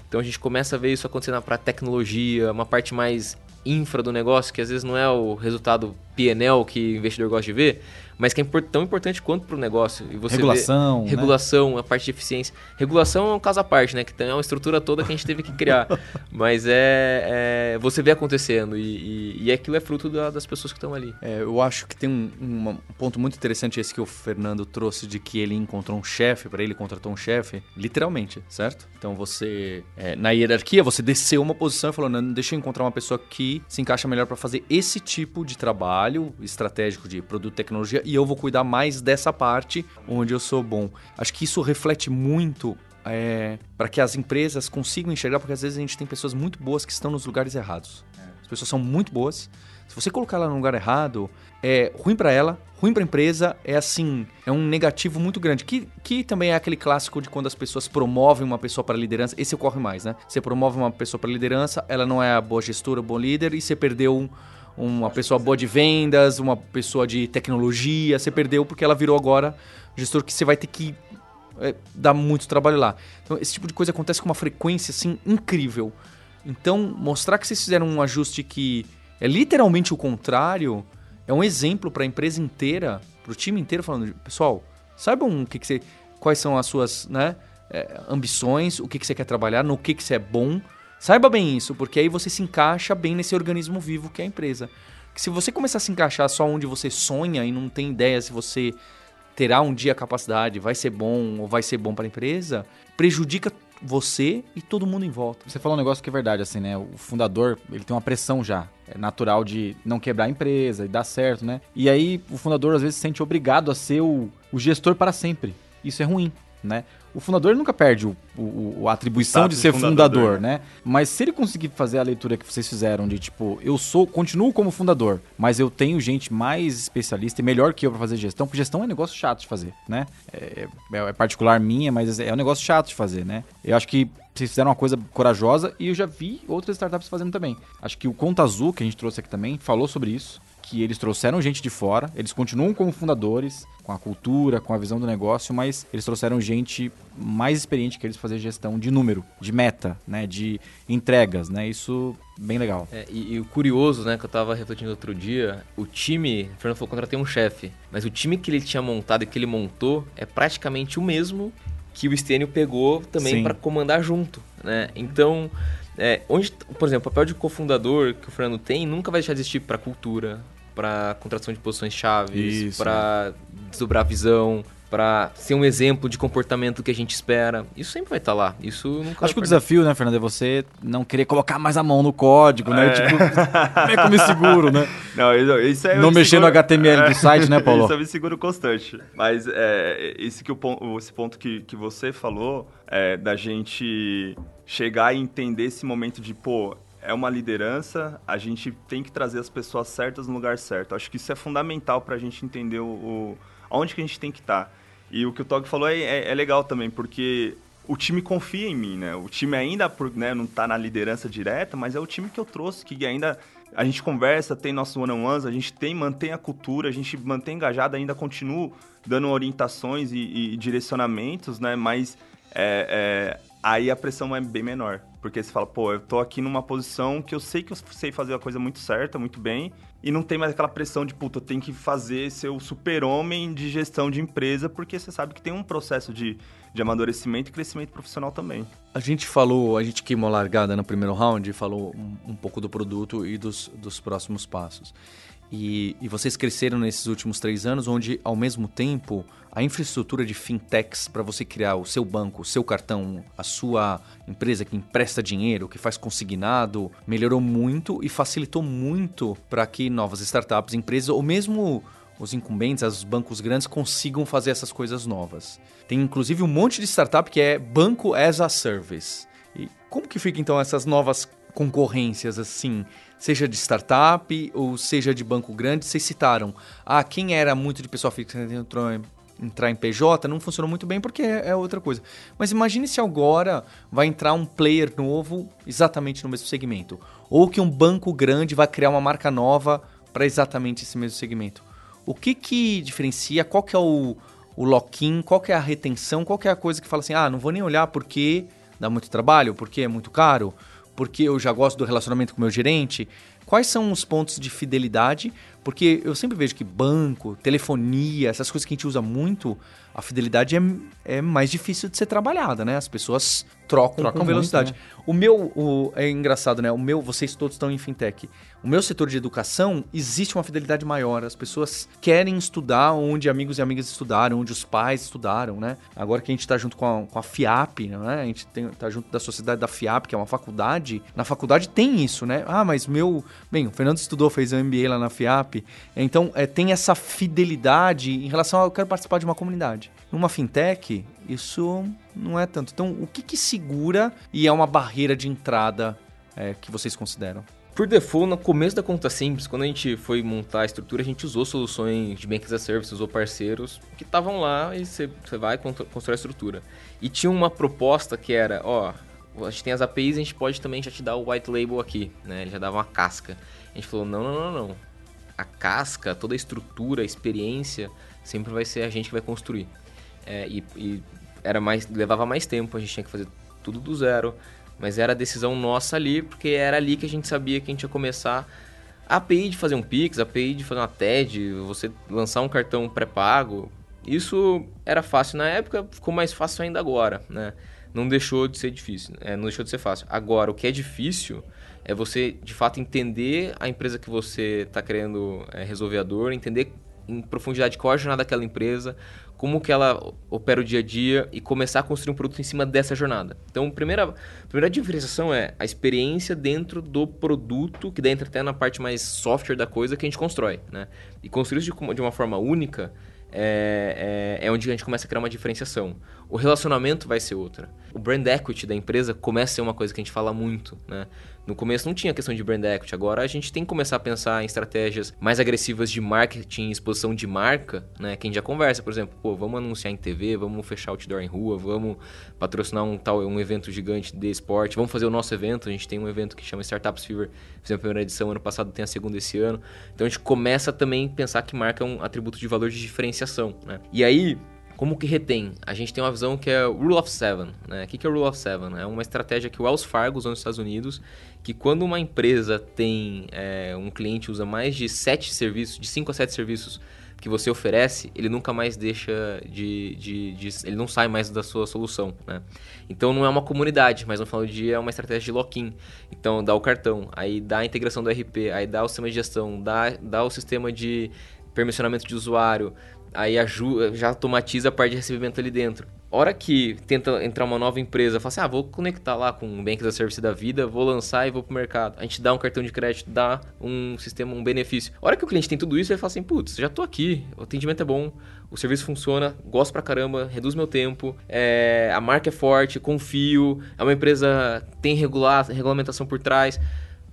então a gente começa a ver isso acontecendo para tecnologia, uma parte mais infra do negócio, que às vezes não é o resultado PNL que o investidor gosta de ver, mas que é tão importante quanto para o negócio. E você regulação. Vê, né? regulação, a parte de eficiência. Regulação é um caso à parte, né? Que tem uma estrutura toda que a gente teve que criar. [laughs] mas é, é, Você vê acontecendo e, e, e aquilo é fruto da, das pessoas que estão ali. É, eu acho que tem um, um, ponto muito interessante esse que o Fernando trouxe de que ele encontrou um chefe, para ele contratou um chefe, literalmente, certo? Então você, é, na hierarquia, você desceu uma posição e falou: não, deixa eu encontrar uma pessoa que se encaixa melhor para fazer esse tipo de trabalho estratégico de produto e tecnologia e eu vou cuidar mais dessa parte onde eu sou bom. Acho que isso reflete muito é, para que as empresas consigam enxergar, porque às vezes a gente tem pessoas muito boas que estão nos lugares errados. As pessoas são muito boas. Se você colocar ela no lugar errado, é ruim para ela, ruim para a empresa, é assim, é um negativo muito grande. Que, que também é aquele clássico de quando as pessoas promovem uma pessoa para liderança. Esse ocorre mais, né? Você promove uma pessoa para liderança, ela não é a boa gestora, bom líder, e você perdeu um uma pessoa boa de vendas, uma pessoa de tecnologia, você perdeu porque ela virou agora gestor que você vai ter que é, dá muito trabalho lá. Então, esse tipo de coisa acontece com uma frequência assim incrível. Então, mostrar que vocês fizeram um ajuste que é literalmente o contrário é um exemplo para a empresa inteira, para o time inteiro, falando, pessoal, saibam o que, que você, quais são as suas né, é, ambições, o que, que você quer trabalhar, no que, que você é bom. Saiba bem isso, porque aí você se encaixa bem nesse organismo vivo que é a empresa. Que se você começar a se encaixar só onde você sonha e não tem ideia se você terá um dia a capacidade, vai ser bom ou vai ser bom para a empresa, prejudica você e todo mundo em volta. Você falou um negócio que é verdade, assim, né? O fundador, ele tem uma pressão já. É natural de não quebrar a empresa e dar certo, né? E aí o fundador às vezes se sente obrigado a ser o, o gestor para sempre. Isso é ruim né? O fundador nunca perde o, o a atribuição de ser fundador, fundador né? Mas se ele conseguir fazer a leitura que vocês fizeram de tipo, eu sou, continuo como fundador, mas eu tenho gente mais especialista e melhor que eu para fazer gestão, porque gestão é um negócio chato de fazer, né? É, é, é particular minha, mas é um negócio chato de fazer, né? Eu acho que vocês fizeram uma coisa corajosa e eu já vi outras startups fazendo também. Acho que o Conta Azul, que a gente trouxe aqui também, falou sobre isso que eles trouxeram gente de fora, eles continuam como fundadores, com a cultura, com a visão do negócio, mas eles trouxeram gente mais experiente que eles fazer gestão de número, de meta, né, de entregas, né? Isso bem legal. É, e, e, o curioso, né, que eu tava refletindo outro dia, o time, o Fernando falou, contratei um chefe, mas o time que ele tinha montado e que ele montou é praticamente o mesmo que o Stênio pegou também para comandar junto, né? Então, é, onde, por exemplo, o papel de cofundador que o Fernando tem nunca vai deixar de existir para cultura, para contratação de posições chaves, para desdobrar a visão, para ser um exemplo de comportamento que a gente espera. Isso sempre vai estar tá lá. Isso nunca Acho que o desafio, né, Fernando, é você não querer colocar mais a mão no código, né? é. né? Tipo, como é que eu me seguro, né? [laughs] Não, isso [laughs] é Não mexer seguro... no HTML do site, né, Paulo? isso eu me seguro constante. Mas é, esse, que o, esse ponto que, que você falou, é, da gente chegar e entender esse momento de, pô, é uma liderança, a gente tem que trazer as pessoas certas no lugar certo. Acho que isso é fundamental para a gente entender o, o, onde que a gente tem que estar. Tá. E o que o Tog falou é, é, é, legal também, porque o time confia em mim, né? O time ainda né, não está na liderança direta, mas é o time que eu trouxe, que ainda a gente conversa, tem nossos one-on-ones, a gente tem, mantém a cultura, a gente mantém engajado, ainda continua dando orientações e, e direcionamentos, né? Mas é, é, aí a pressão é bem menor. Porque você fala, pô, eu tô aqui numa posição que eu sei que eu sei fazer a coisa muito certa, muito bem, e não tem mais aquela pressão de, puta, eu tenho que fazer ser o super-homem de gestão de empresa, porque você sabe que tem um processo de, de amadurecimento e crescimento profissional também. A gente falou, a gente queimou largada no primeiro round, falou um, um pouco do produto e dos, dos próximos passos. E, e, vocês cresceram nesses últimos três anos, onde, ao mesmo tempo, a infraestrutura de fintechs para você criar o seu banco, o seu cartão, a sua empresa que empresta dinheiro, que faz consignado, melhorou muito e facilitou muito para que novas startups, empresas ou mesmo os incumbentes, os bancos grandes consigam fazer essas coisas novas. Tem inclusive um monte de startup que é banco as a service. E como que fica então essas novas concorrências assim? Seja de startup ou seja de banco grande, vocês citaram. Ah, quem era muito de pessoa fixa entrou em, entrar em PJ não funcionou muito bem porque é, é outra coisa. Mas imagine se agora vai entrar um player novo exatamente no mesmo segmento. Ou que um banco grande vai criar uma marca nova para exatamente esse mesmo segmento. O que que diferencia? Qual que é o, o lock-in? Qual que é a retenção? Qual que é a coisa que fala assim, ah, não vou nem olhar porque dá muito trabalho, porque é muito caro? Porque eu já gosto do relacionamento com o meu gerente? Quais são os pontos de fidelidade? Porque eu sempre vejo que banco, telefonia, essas coisas que a gente usa muito, a fidelidade é, é mais difícil de ser trabalhada, né? As pessoas trocam, trocam com velocidade. Muito, né? O meu, o, é engraçado, né? O meu, vocês todos estão em fintech. O meu setor de educação existe uma fidelidade maior. As pessoas querem estudar onde amigos e amigas estudaram, onde os pais estudaram, né? Agora que a gente está junto com a, com a FIAP, né? A gente está junto da sociedade da FIAP, que é uma faculdade. Na faculdade tem isso, né? Ah, mas meu. Bem, o Fernando estudou, fez um MBA lá na FIAP. Então, é, tem essa fidelidade em relação a eu quero participar de uma comunidade. Numa fintech, isso não é tanto. Então, o que, que segura e é uma barreira de entrada é, que vocês consideram? Por default, no começo da conta simples, quando a gente foi montar a estrutura, a gente usou soluções de Bank as a Service, usou parceiros que estavam lá e você vai construir a estrutura. E tinha uma proposta que era, ó, a gente tem as APIs, a gente pode também já te dar o white label aqui, né? Ele já dava uma casca. A gente falou, não, não, não, não. A casca, toda a estrutura, a experiência, sempre vai ser a gente que vai construir. É, e, e era mais levava mais tempo, a gente tinha que fazer tudo do zero, mas era a decisão nossa ali, porque era ali que a gente sabia que a gente ia começar a API de fazer um Pix, a API de fazer uma TED, você lançar um cartão pré-pago. Isso era fácil na época, ficou mais fácil ainda agora, né? Não deixou de ser difícil, é, não deixou de ser fácil. Agora, o que é difícil é você, de fato, entender a empresa que você está querendo é, resolver a dor, entender em profundidade qual é a jornada daquela empresa, como que ela opera o dia a dia e começar a construir um produto em cima dessa jornada. Então, a primeira, a primeira diferenciação é a experiência dentro do produto, que daí entra até na parte mais software da coisa que a gente constrói. Né? E construir isso de, de uma forma única é, é, é, onde a gente começa a criar uma diferenciação. O relacionamento vai ser outra. O brand equity da empresa começa a ser uma coisa que a gente fala muito, né? No começo não tinha questão de brand equity, agora a gente tem que começar a pensar em estratégias mais agressivas de marketing, exposição de marca, né? Que a gente já conversa, por exemplo, pô, vamos anunciar em TV, vamos fechar outdoor em rua, vamos patrocinar um tal um evento gigante de esporte, vamos fazer o nosso evento, a gente tem um evento que chama Startups Fever, fizemos a primeira edição ano passado, tem a segunda esse ano. Então a gente começa também a pensar que marca é um atributo de valor de diferenciação, né? E aí, como que retém? A gente tem uma visão que é Rule of Seven. Né? O que é o Rule of Seven? É uma estratégia que o Wells Fargo usou nos Estados Unidos, que quando uma empresa tem é, um cliente usa mais de sete serviços, de cinco a sete serviços que você oferece, ele nunca mais deixa de, de, de, ele não sai mais da sua solução, né? Então não é uma comunidade, mas no final do dia é uma estratégia de lock-in. Então dá o cartão, aí dá a integração do RP, aí dá o sistema de gestão, dá, dá o sistema de permissionamento de usuário, aí ajuda, já automatiza a parte de recebimento ali dentro. Hora que tenta entrar uma nova empresa, fala assim: ah, vou conectar lá com o Bank da Service da vida, vou lançar e vou pro mercado. A gente dá um cartão de crédito, dá um sistema, um benefício. Hora que o cliente tem tudo isso, ele fala assim: putz, já tô aqui, o atendimento é bom, o serviço funciona, gosto pra caramba, reduz meu tempo, é, a marca é forte, confio, é uma empresa tem regular, regulamentação por trás.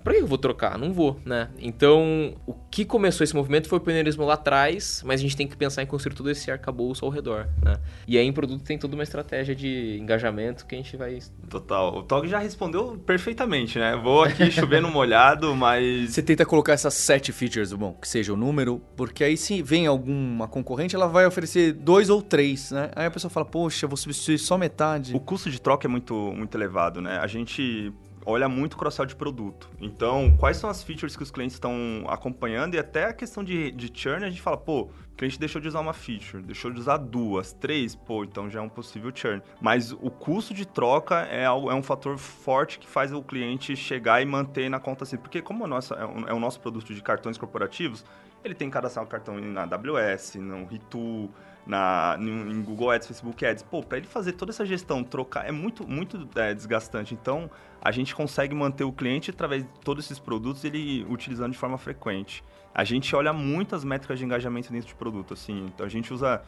Pra que eu vou trocar? Não vou, né? Então, o que começou esse movimento foi o pioneirismo lá atrás, mas a gente tem que pensar em construir todo esse arcabouço ao redor, né? E aí em produto tem toda uma estratégia de engajamento que a gente vai... Total. O Tog já respondeu perfeitamente, né? Vou aqui chover no molhado, [laughs] mas... Você tenta colocar essas sete features, bom, que seja o número, porque aí se vem alguma concorrente, ela vai oferecer dois ou três, né? Aí a pessoa fala, poxa, vou substituir só metade. O custo de troca é muito, muito elevado, né? A gente olha muito cross-sell de produto. Então, quais são as features que os clientes estão acompanhando e até a questão de, de churn, a gente fala, pô, o cliente deixou de usar uma feature, deixou de usar duas, três, pô, então já é um possível churn. Mas o custo de troca é, é um fator forte que faz o cliente chegar e manter na conta assim. Porque como nossa, é, o, é o nosso produto de cartões corporativos, ele tem cadastrado o cartão na AWS, no Ritu, na, em Google Ads, Facebook Ads. Pô, para ele fazer toda essa gestão, trocar, é muito, muito é, desgastante. Então, a gente consegue manter o cliente através de todos esses produtos, ele utilizando de forma frequente. A gente olha muitas métricas de engajamento dentro de produto, assim. Então, a gente usa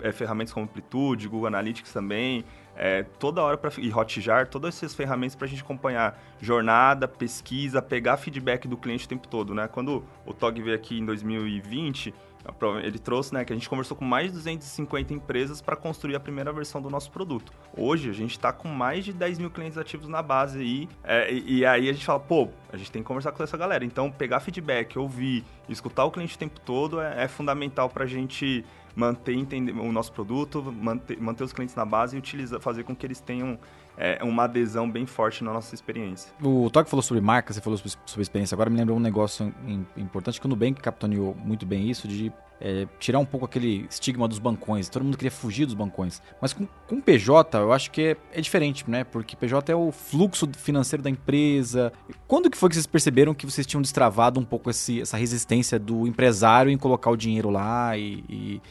é, ferramentas como Amplitude, Google Analytics também, é, toda hora, pra, e Hotjar, todas essas ferramentas para a gente acompanhar jornada, pesquisa, pegar feedback do cliente o tempo todo, né? Quando o TOG veio aqui em 2020 ele trouxe, né, que a gente conversou com mais de 250 empresas para construir a primeira versão do nosso produto. Hoje a gente está com mais de 10 mil clientes ativos na base aí, é, e, e, aí a gente fala, pô, a gente tem que conversar com essa galera. Então, pegar feedback, ouvir, escutar o cliente o tempo todo é, é fundamental para a gente manter entender o nosso produto, manter, manter os clientes na base e fazer com que eles tenham é, uma adesão bem forte na nossa experiência. O Toque falou sobre marca, você falou sobre, sobre experiência. Agora me lembrou um negócio importante que o Nubank capitaneou muito bem isso, de é, tirar um pouco aquele estigma dos bancões. Todo mundo queria fugir dos bancões. Mas com, com PJ, eu acho que é, é, diferente, né? Porque PJ é o fluxo financeiro da empresa. Quando que foi que vocês perceberam que vocês tinham destravado um pouco esse, essa resistência do empresário em colocar o dinheiro lá e, e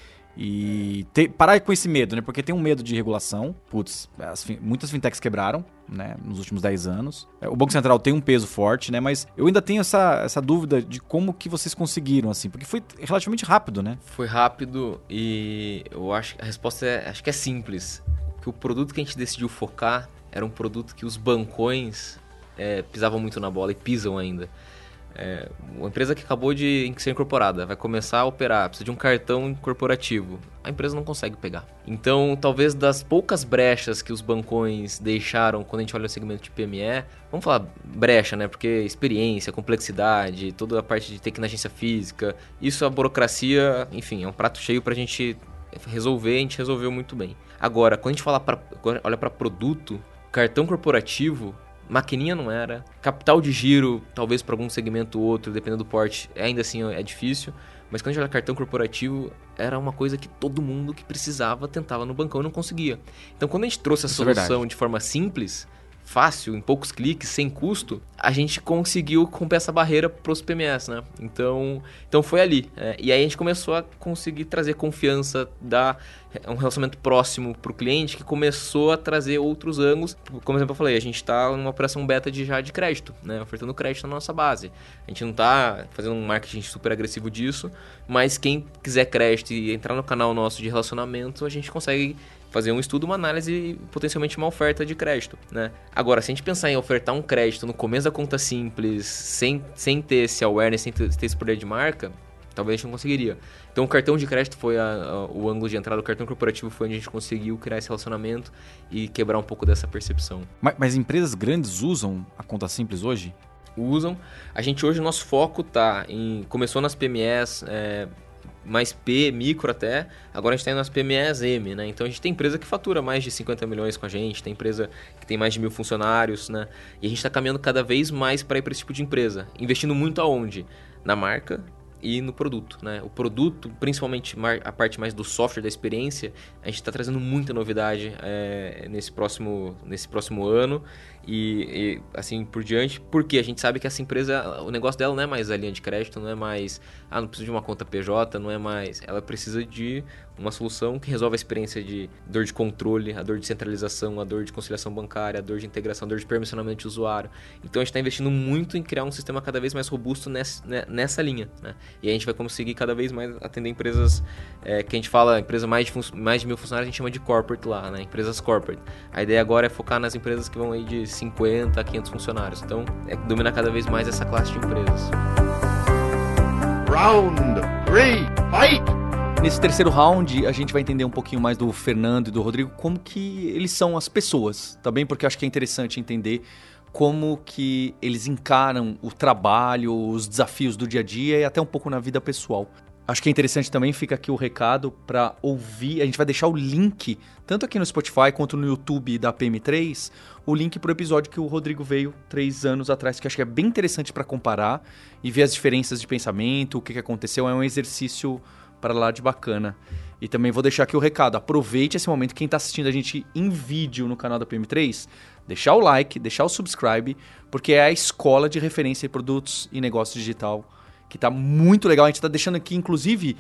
e ter, parar com esse medo, né? Porque tem um medo de regulação. Putz, as, muitas fintechs quebraram, né? Nos últimos 10 anos. É, o Banco Central tem um peso forte, né? Mas eu ainda tenho essa, essa dúvida de como que vocês conseguiram, assim. Porque foi relativamente rápido, né? Foi rápido e eu acho a resposta é, acho que é simples. Que o produto que a gente decidiu focar era um produto que os bancões é, pisavam muito na bola e pisam ainda. É, uma empresa que acabou de ser incorporada, vai começar a operar, precisa de um cartão corporativo. A empresa não consegue pegar. Então, talvez das poucas brechas que os bancões deixaram quando a gente olha o segmento de PME, vamos falar brecha, né? Porque experiência, complexidade, toda a parte de ter que ir na agência física, isso a burocracia, enfim, é um prato cheio para a gente resolver, a gente resolveu muito bem. Agora, quando a gente fala pra, olha para produto, cartão corporativo, maquininha não era, capital de giro, talvez para algum segmento ou outro, dependendo do porte, ainda assim é difícil. Mas quando a gente olha cartão corporativo, era uma coisa que todo mundo que precisava tentava no bancão e não conseguia. Então, quando a gente trouxe a Isso é solução é de forma simples, fácil, em poucos cliques, sem custo, a gente conseguiu romper essa barreira para os PMS, né? Então, então foi ali. É, e aí a gente começou a conseguir trazer confiança, dar um relacionamento próximo para o cliente que começou a trazer outros ângulos. Como exemplo, eu falei, a gente está numa operação beta de já de crédito, né? Ofertando crédito na nossa base. A gente não está fazendo um marketing super agressivo disso, mas quem quiser crédito e entrar no canal nosso de relacionamento, a gente consegue fazer um estudo, uma análise e potencialmente uma oferta de crédito, né? Agora, se a gente pensar em ofertar um crédito no começo da conta simples, sem, sem ter esse awareness, sem ter, esse poder de marca, talvez a gente não conseguiria. Então, o cartão de crédito foi a, a, o ângulo de entrada, o cartão corporativo foi onde a gente conseguiu criar esse relacionamento e quebrar um pouco dessa percepção. Mas, mas empresas grandes usam a conta simples hoje? Usam. A gente hoje, o nosso foco tá em... Começou nas PMEs, é, mais P, micro até. Agora a gente está indo nas PMEs M, né? Então a gente tem empresa que fatura mais de 50 milhões com a gente, tem empresa que tem mais de mil funcionários, né? E a gente está caminhando cada vez mais para ir para esse tipo de empresa. Investindo muito aonde? Na marca e no produto, né? O produto, principalmente a parte mais do software da experiência, a gente está trazendo muita novidade é, nesse, próximo, nesse próximo ano e, e, assim por diante, porque a gente sabe que essa empresa, o negócio dela não é mais a linha de crédito, não é mais, ah, não precisa de uma conta PJ, não é mais, ela precisa de uma solução que resolve a experiência de dor de controle, a dor de centralização, a dor de conciliação bancária, a dor de integração, a dor de permissionamento de usuário. Então a gente está investindo muito em criar um sistema cada vez mais robusto nessa, né, nessa linha, né? E a gente vai conseguir cada vez mais atender empresas é, que a gente fala, empresa mais de, mais de mil funcionários, a gente chama de corporate lá, né? Empresas corporate. A ideia agora é focar nas empresas que vão aí de 50 a 500 funcionários. Então, é dominar cada vez mais essa classe de empresas. Round 3, fight! Nesse terceiro round, a gente vai entender um pouquinho mais do Fernando e do Rodrigo como que eles são as pessoas, tá bem? Porque acho que é interessante entender como que eles encaram o trabalho, os desafios do dia a dia e até um pouco na vida pessoal. Acho que é interessante também, fica aqui o recado para ouvir. A gente vai deixar o link, tanto aqui no Spotify quanto no YouTube da PM3, o link para o episódio que o Rodrigo veio três anos atrás, que acho que é bem interessante para comparar e ver as diferenças de pensamento, o que, que aconteceu. É um exercício para lá de bacana. E também vou deixar aqui o recado: aproveite esse momento, quem está assistindo a gente em vídeo no canal da PM3, deixar o like, deixar o subscribe, porque é a escola de referência em produtos e negócio digital que tá muito legal. A gente tá deixando aqui, inclusive,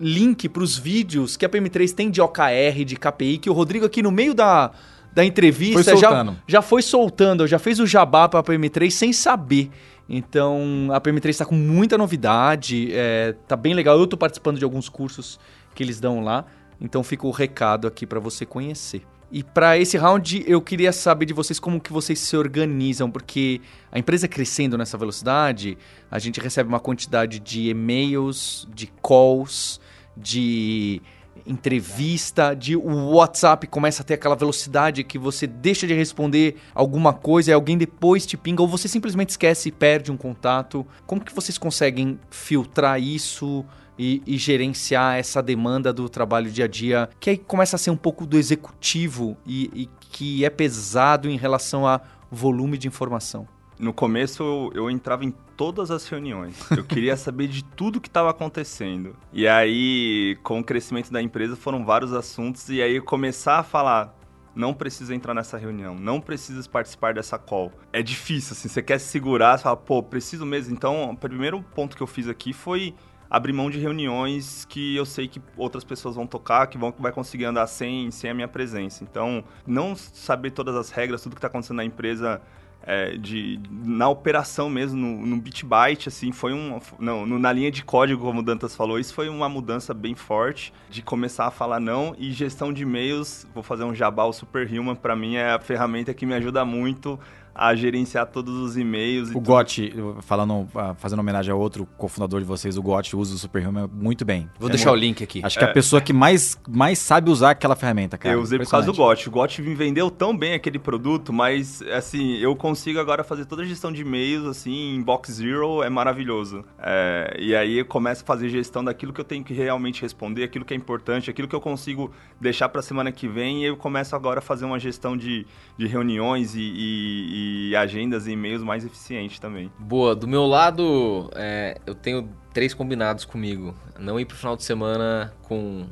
link para os vídeos que a PM3 tem de OKR, de KPI, que o Rodrigo aqui no meio da, da entrevista já, já foi soltando, já fez o jabá para a PM3 sem saber. Então, a PM3 está com muita novidade, é, tá bem legal. Eu tô participando de alguns cursos que eles dão lá, então fica o recado aqui para você conhecer. E para esse round eu queria saber de vocês como que vocês se organizam, porque a empresa crescendo nessa velocidade, a gente recebe uma quantidade de e-mails, de calls, de entrevista, de o WhatsApp começa a ter aquela velocidade que você deixa de responder alguma coisa e alguém depois te pinga ou você simplesmente esquece e perde um contato. Como que vocês conseguem filtrar isso? E, e, gerenciar essa demanda do trabalho dia a dia, que aí começa a ser um pouco do executivo e, e que é pesado em relação a volume de informação. No começo eu, eu entrava em todas as reuniões. Eu queria [laughs] saber de tudo que estava acontecendo. E aí, com o crescimento da empresa, foram vários assuntos. E aí, começar a falar: não precisa entrar nessa reunião, não precisa participar dessa call. É difícil, assim, você quer se segurar, você fala, pô, preciso mesmo. Então, o primeiro ponto que eu fiz aqui foi abrir mão de reuniões que eu sei que outras pessoas vão tocar, que vão vai conseguir andar sem, sem a minha presença. Então, não saber todas as regras, tudo que está acontecendo na empresa, é, de, na operação mesmo, no, no bit byte, assim, foi um. Não, no, na linha de código, como o Dantas falou, isso foi uma mudança bem forte de começar a falar não. E gestão de e-mails, vou fazer um jabá, o Superhuman, para mim é a ferramenta que me ajuda muito a gerenciar todos os e-mails. O Gotti, falando, ah, fazendo homenagem a outro cofundador de vocês, o Gotti usa o Superhuman muito bem. Vou É deixar muito- o link aqui. Acho que é a pessoa que mais, mais sabe usar aquela ferramenta, cara. eu usei por causa do Impressionante. Got. O Got me vendeu tão bem aquele produto, mas assim, eu consigo agora fazer toda a gestão de e-mails, assim, em Box Zero é maravilhoso. É, e aí eu começo a fazer gestão daquilo que eu tenho que realmente responder, aquilo que é importante, aquilo que eu consigo deixar para semana que vem, e eu começo agora a fazer uma gestão de, de reuniões e, e- agendas e e-mails mais eficiente também. Boa, do meu lado, é, eu tenho três combinados comigo. Não ir pro final de semana com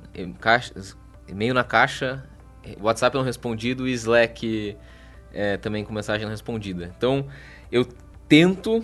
e-mail na caixa, WhatsApp não respondido e Slack é, também com mensagem não respondida. Então, eu tento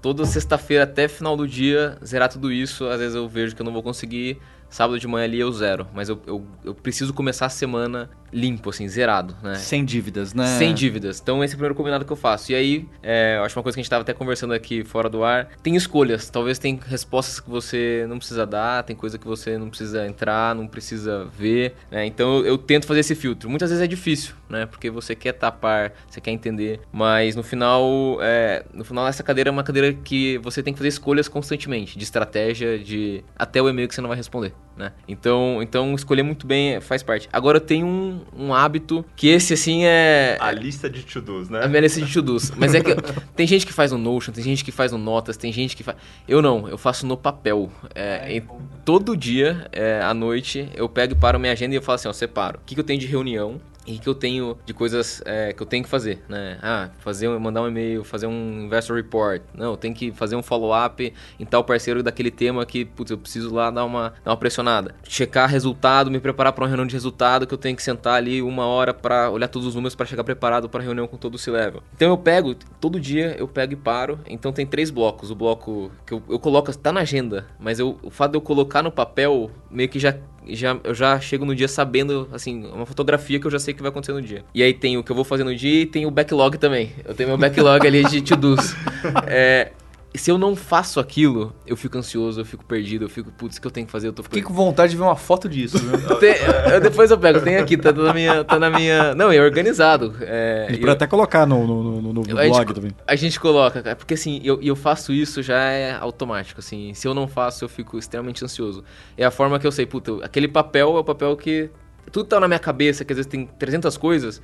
toda sexta-feira até final do dia zerar tudo isso. Às vezes eu vejo que eu não vou conseguir. Sábado de manhã ali eu zero. Mas eu, eu, eu preciso começar a semana limpo, assim, zerado, né? Sem dívidas, né? Sem dívidas. Então esse é o primeiro combinado que eu faço. E aí, é, eu acho uma coisa que a gente tava até conversando aqui fora do ar. Tem escolhas. Talvez tem respostas que você não precisa dar, tem coisa que você não precisa entrar, não precisa ver. né? Então eu, eu tento fazer esse filtro. Muitas vezes é difícil, né? Porque você quer tapar, você quer entender. Mas no final, é, no final essa cadeira é uma cadeira que você tem que fazer escolhas constantemente, de estratégia, de até o e-mail que você não vai responder. Né? Então, então escolher muito bem faz parte. Agora eu tenho um, um hábito que esse assim é A lista de to-dos, né? a minha lista de to-dos. Mas é que [laughs] tem gente que faz no Notion, tem gente que faz no Notas, tem gente que faz. Eu não, eu faço no papel. É, em- todo dia, é, à noite, eu pego e paro minha agenda e eu falo assim: ó, separo. O que, que eu tenho de reunião? E que eu tenho de coisas é, que eu tenho que fazer, né? Ah, fazer, mandar um e-mail, fazer um investor report. Não, eu tenho que fazer um follow-up em tal parceiro daquele tema que, putz, eu preciso lá dar uma, dar uma pressionada. Checar resultado, me preparar para uma reunião de resultado que eu tenho que sentar ali uma hora para olhar todos os números para chegar preparado para a reunião com todo o C-Level. Então eu pego, todo dia eu pego e paro. Então tem três blocos. O bloco que eu, eu coloco, tá na agenda, mas eu, o fato de eu colocar no papel meio que já já, eu já chego no dia sabendo, assim, uma fotografia que eu já sei que vai acontecer no dia. E aí tem o que eu vou fazer no dia e tem o backlog também. Eu tenho meu backlog ali de to-dos. [laughs] É, se eu não faço aquilo, eu fico ansioso, eu fico perdido, eu fico, putz, o que eu tenho que fazer? Eu tô Fiquei com vontade de ver uma foto disso, viu? [laughs] Tem- eu- depois eu pego, tem aqui, tá na minha. Tá na minha. Não, é organizado. É, A gente e pode eu- até colocar no, no, no, no a gente blog co- também. A gente coloca, cara, porque assim, eu, eu faço isso já é automático, assim. Se eu não faço, eu fico extremamente ansioso. É a forma que eu sei, puta, aquele papel é o papel que. Tudo tá na minha cabeça, que às vezes tem 300 coisas.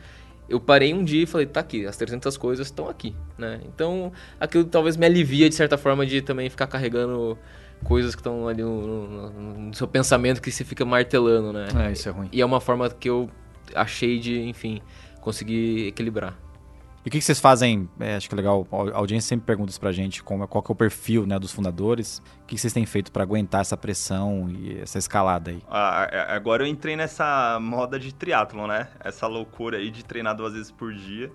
Eu parei um dia e falei, tá aqui, as 300 coisas estão aqui, né? Então, aquilo talvez me alivia de certa forma de também ficar carregando coisas que estão ali no, no- no- no seu pensamento que você fica martelando, né? É, isso é ruim. E é uma forma que eu achei de, enfim, conseguir equilibrar. E o que, que vocês fazem? é, acho que é legal, a audiência sempre pergunta isso pra gente, como, qual que é o perfil né, dos fundadores. O que, que vocês têm feito pra aguentar essa pressão e essa escalada aí? Ah, a- agora eu entrei nessa moda de triatlon, né? Essa loucura aí de treinar duas vezes por dia.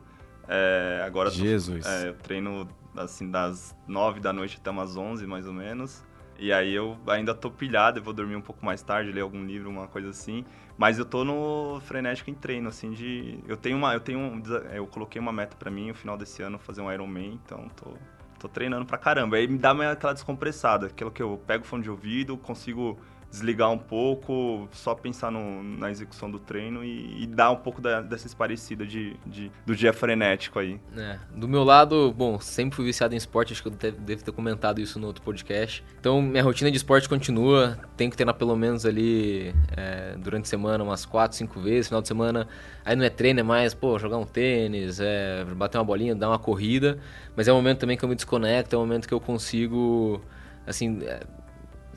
É, agora eu tô- Jesus. é, eu treino assim das 9 da noite até umas 11, mais ou menos. E aí eu ainda tô pilhado, eu vou dormir um pouco mais tarde, ler algum livro, uma coisa assim. Mas eu tô no frenético em treino, assim, de... Eu tenho uma... Eu tenho um desa- Eu coloquei uma meta pra mim, no final desse ano, fazer um Ironman, então tô... Tô treinando pra caramba. Aí me dá aquela descompressada. Aquilo que eu pego o fone de ouvido, consigo desligar um pouco, só pensar no- na execução do treino e, e dar um pouco da, dessa esparecida de, de- do dia frenético aí. É, do meu lado, bom, sempre fui viciado em esporte, acho que eu devo ter comentado isso no outro podcast. Então, minha rotina de esporte continua, tenho que treinar pelo menos ali é, durante a semana umas 4, 5 vezes, final de semana. Aí não é treino, é mais, pô, jogar um tênis, é, bater uma bolinha, dar uma corrida. Mas é um momento também que eu me desconecto, é um momento que eu consigo, assim, é,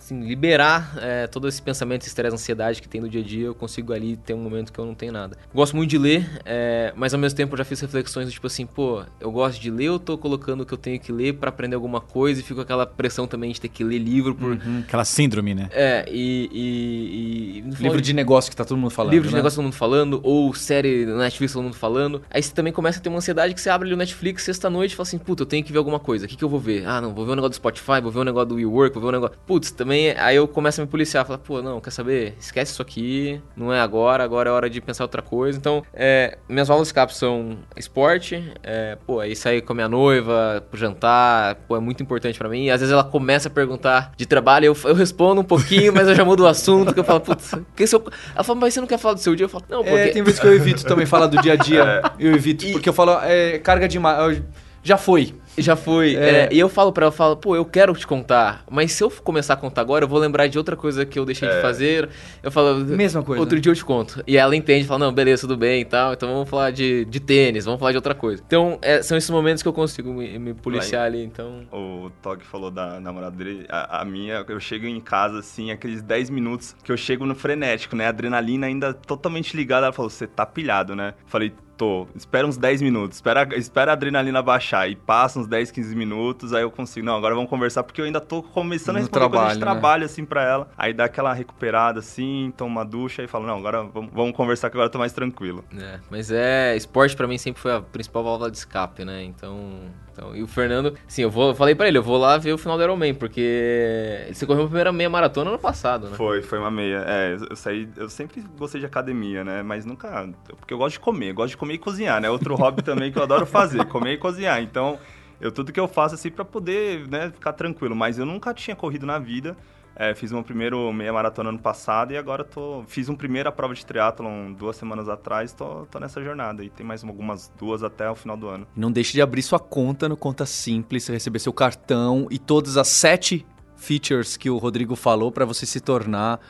assim, liberar é, todo esse pensamento, estresse, ansiedade que tem no dia a dia, eu consigo ali ter um momento que eu não tenho nada. Gosto muito de ler, é, mas ao mesmo tempo eu já fiz reflexões do tipo assim, pô, eu gosto de ler, eu tô colocando o que eu tenho que ler pra aprender alguma coisa e fico com aquela pressão também de ter que ler livro por... Aquela síndrome, né? É, e... e, e Livro de negócio que tá todo mundo falando. livro de né? negócio todo mundo falando, ou série na Netflix todo mundo falando. Aí você também começa a ter uma ansiedade que você abre ali o Netflix sexta-noite e fala assim, puta, eu tenho que ver alguma coisa. O que, que eu vou ver? Ah, não, vou ver um negócio do Spotify, vou ver um negócio do WeWork, vou ver um negócio... Putz, também também, aí eu começo a me policiar, falar, pô, não, quer saber? Esquece isso aqui, não é agora, agora é hora de pensar outra coisa. Então, é, minhas válvulas de escape são esporte, é, pô, aí sair com a minha noiva, pro jantar, pô, é muito importante para mim. Às vezes ela começa a perguntar de trabalho, eu, eu respondo um pouquinho, mas eu já mudo o assunto, que eu falo, putz, que seu... ela fala, mas você não quer falar do seu dia? Eu falo, não, porque... É, tem vezes que eu evito também falar do dia a dia. [laughs] Eu evito, porque eu falo, é, carga demais. Já foi. Já foi. É. é, e eu falo pra ela, eu falo, pô, eu quero te contar, mas se eu começar a contar agora, eu vou lembrar de outra coisa que eu deixei de fazer. Eu falo, Mesma coisa. Outro dia eu te conto. E ela entende, fala, não, beleza, tudo bem e tal. Então vamos falar de, de tênis, vamos falar de outra coisa. Então, é, são esses momentos que eu consigo me, me policiar ali, então. O Tog falou da namorada dele. A, a minha, eu chego em casa, assim, aqueles 10 minutos que eu chego no frenético, né? A adrenalina ainda totalmente ligada. Ela falou, você tá pilhado, né? Falei, tô. Espera uns 10 minutos. Espera, espera a adrenalina baixar. E passa uns 10, 15 minutos, aí eu consigo. Não, agora vamos conversar, porque eu ainda tô começando a No responder coisa de trabalho, né? trabalho, assim, pra ela. Aí dá aquela recuperada, assim, toma uma ducha e fala, não, agora vamos, vamos conversar que agora eu tô mais tranquilo. É, mas é, esporte pra mim sempre foi a principal válvula de escape, né? Então, então e o Fernando, sim, eu vou, eu falei pra ele, eu vou lá ver o final do Ironman, porque você correu a primeira meia maratona ano passado, né? Foi, foi uma meia. É, eu saí. Eu sempre gostei de academia, né? Mas nunca. Porque eu gosto de comer, eu gosto de comer e cozinhar, né? Outro hobby também que eu adoro fazer, comer e cozinhar. Então, eu tudo que eu faço assim pra poder, né, ficar tranquilo. Mas eu nunca tinha corrido na vida. É, fiz meu primeiro meia maratona ano passado e agora tô. Fiz uma primeira prova de triatlon duas semanas atrás, tô, tô nessa jornada. E tem mais algumas duas até o final do ano. Não deixe de abrir sua conta no Conta Simples, receber seu cartão e todas as sete features que o Rodrigo falou para você se tornar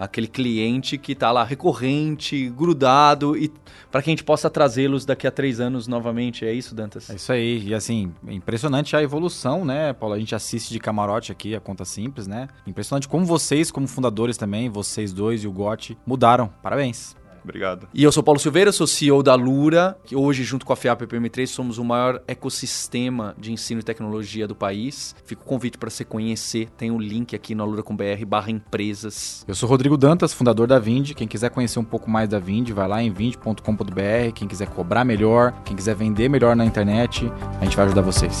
aquele cliente que tá lá recorrente, grudado e para que a gente possa trazê-los daqui a três anos novamente. É isso, Dantas? É isso aí. E assim, impressionante a evolução, né, Paulo? A gente assiste de camarote aqui, a conta simples, né? Impressionante como vocês, como fundadores também, vocês dois e o Gotti, mudaram. Parabéns. Obrigado. E eu sou Paulo Silveira, sou CEO da Lura, que hoje, junto com a FIAP PM3, somos o maior ecossistema de ensino e tecnologia do país. Fica o convite para você conhecer, tem o link aqui no alura.com.br barra empresas. Eu sou Rodrigo Dantas, fundador da Vind. Quem quiser conhecer um pouco mais da Vind, vai lá em vind.com.br. Quem quiser cobrar melhor, quem quiser vender melhor na internet, a gente vai ajudar vocês.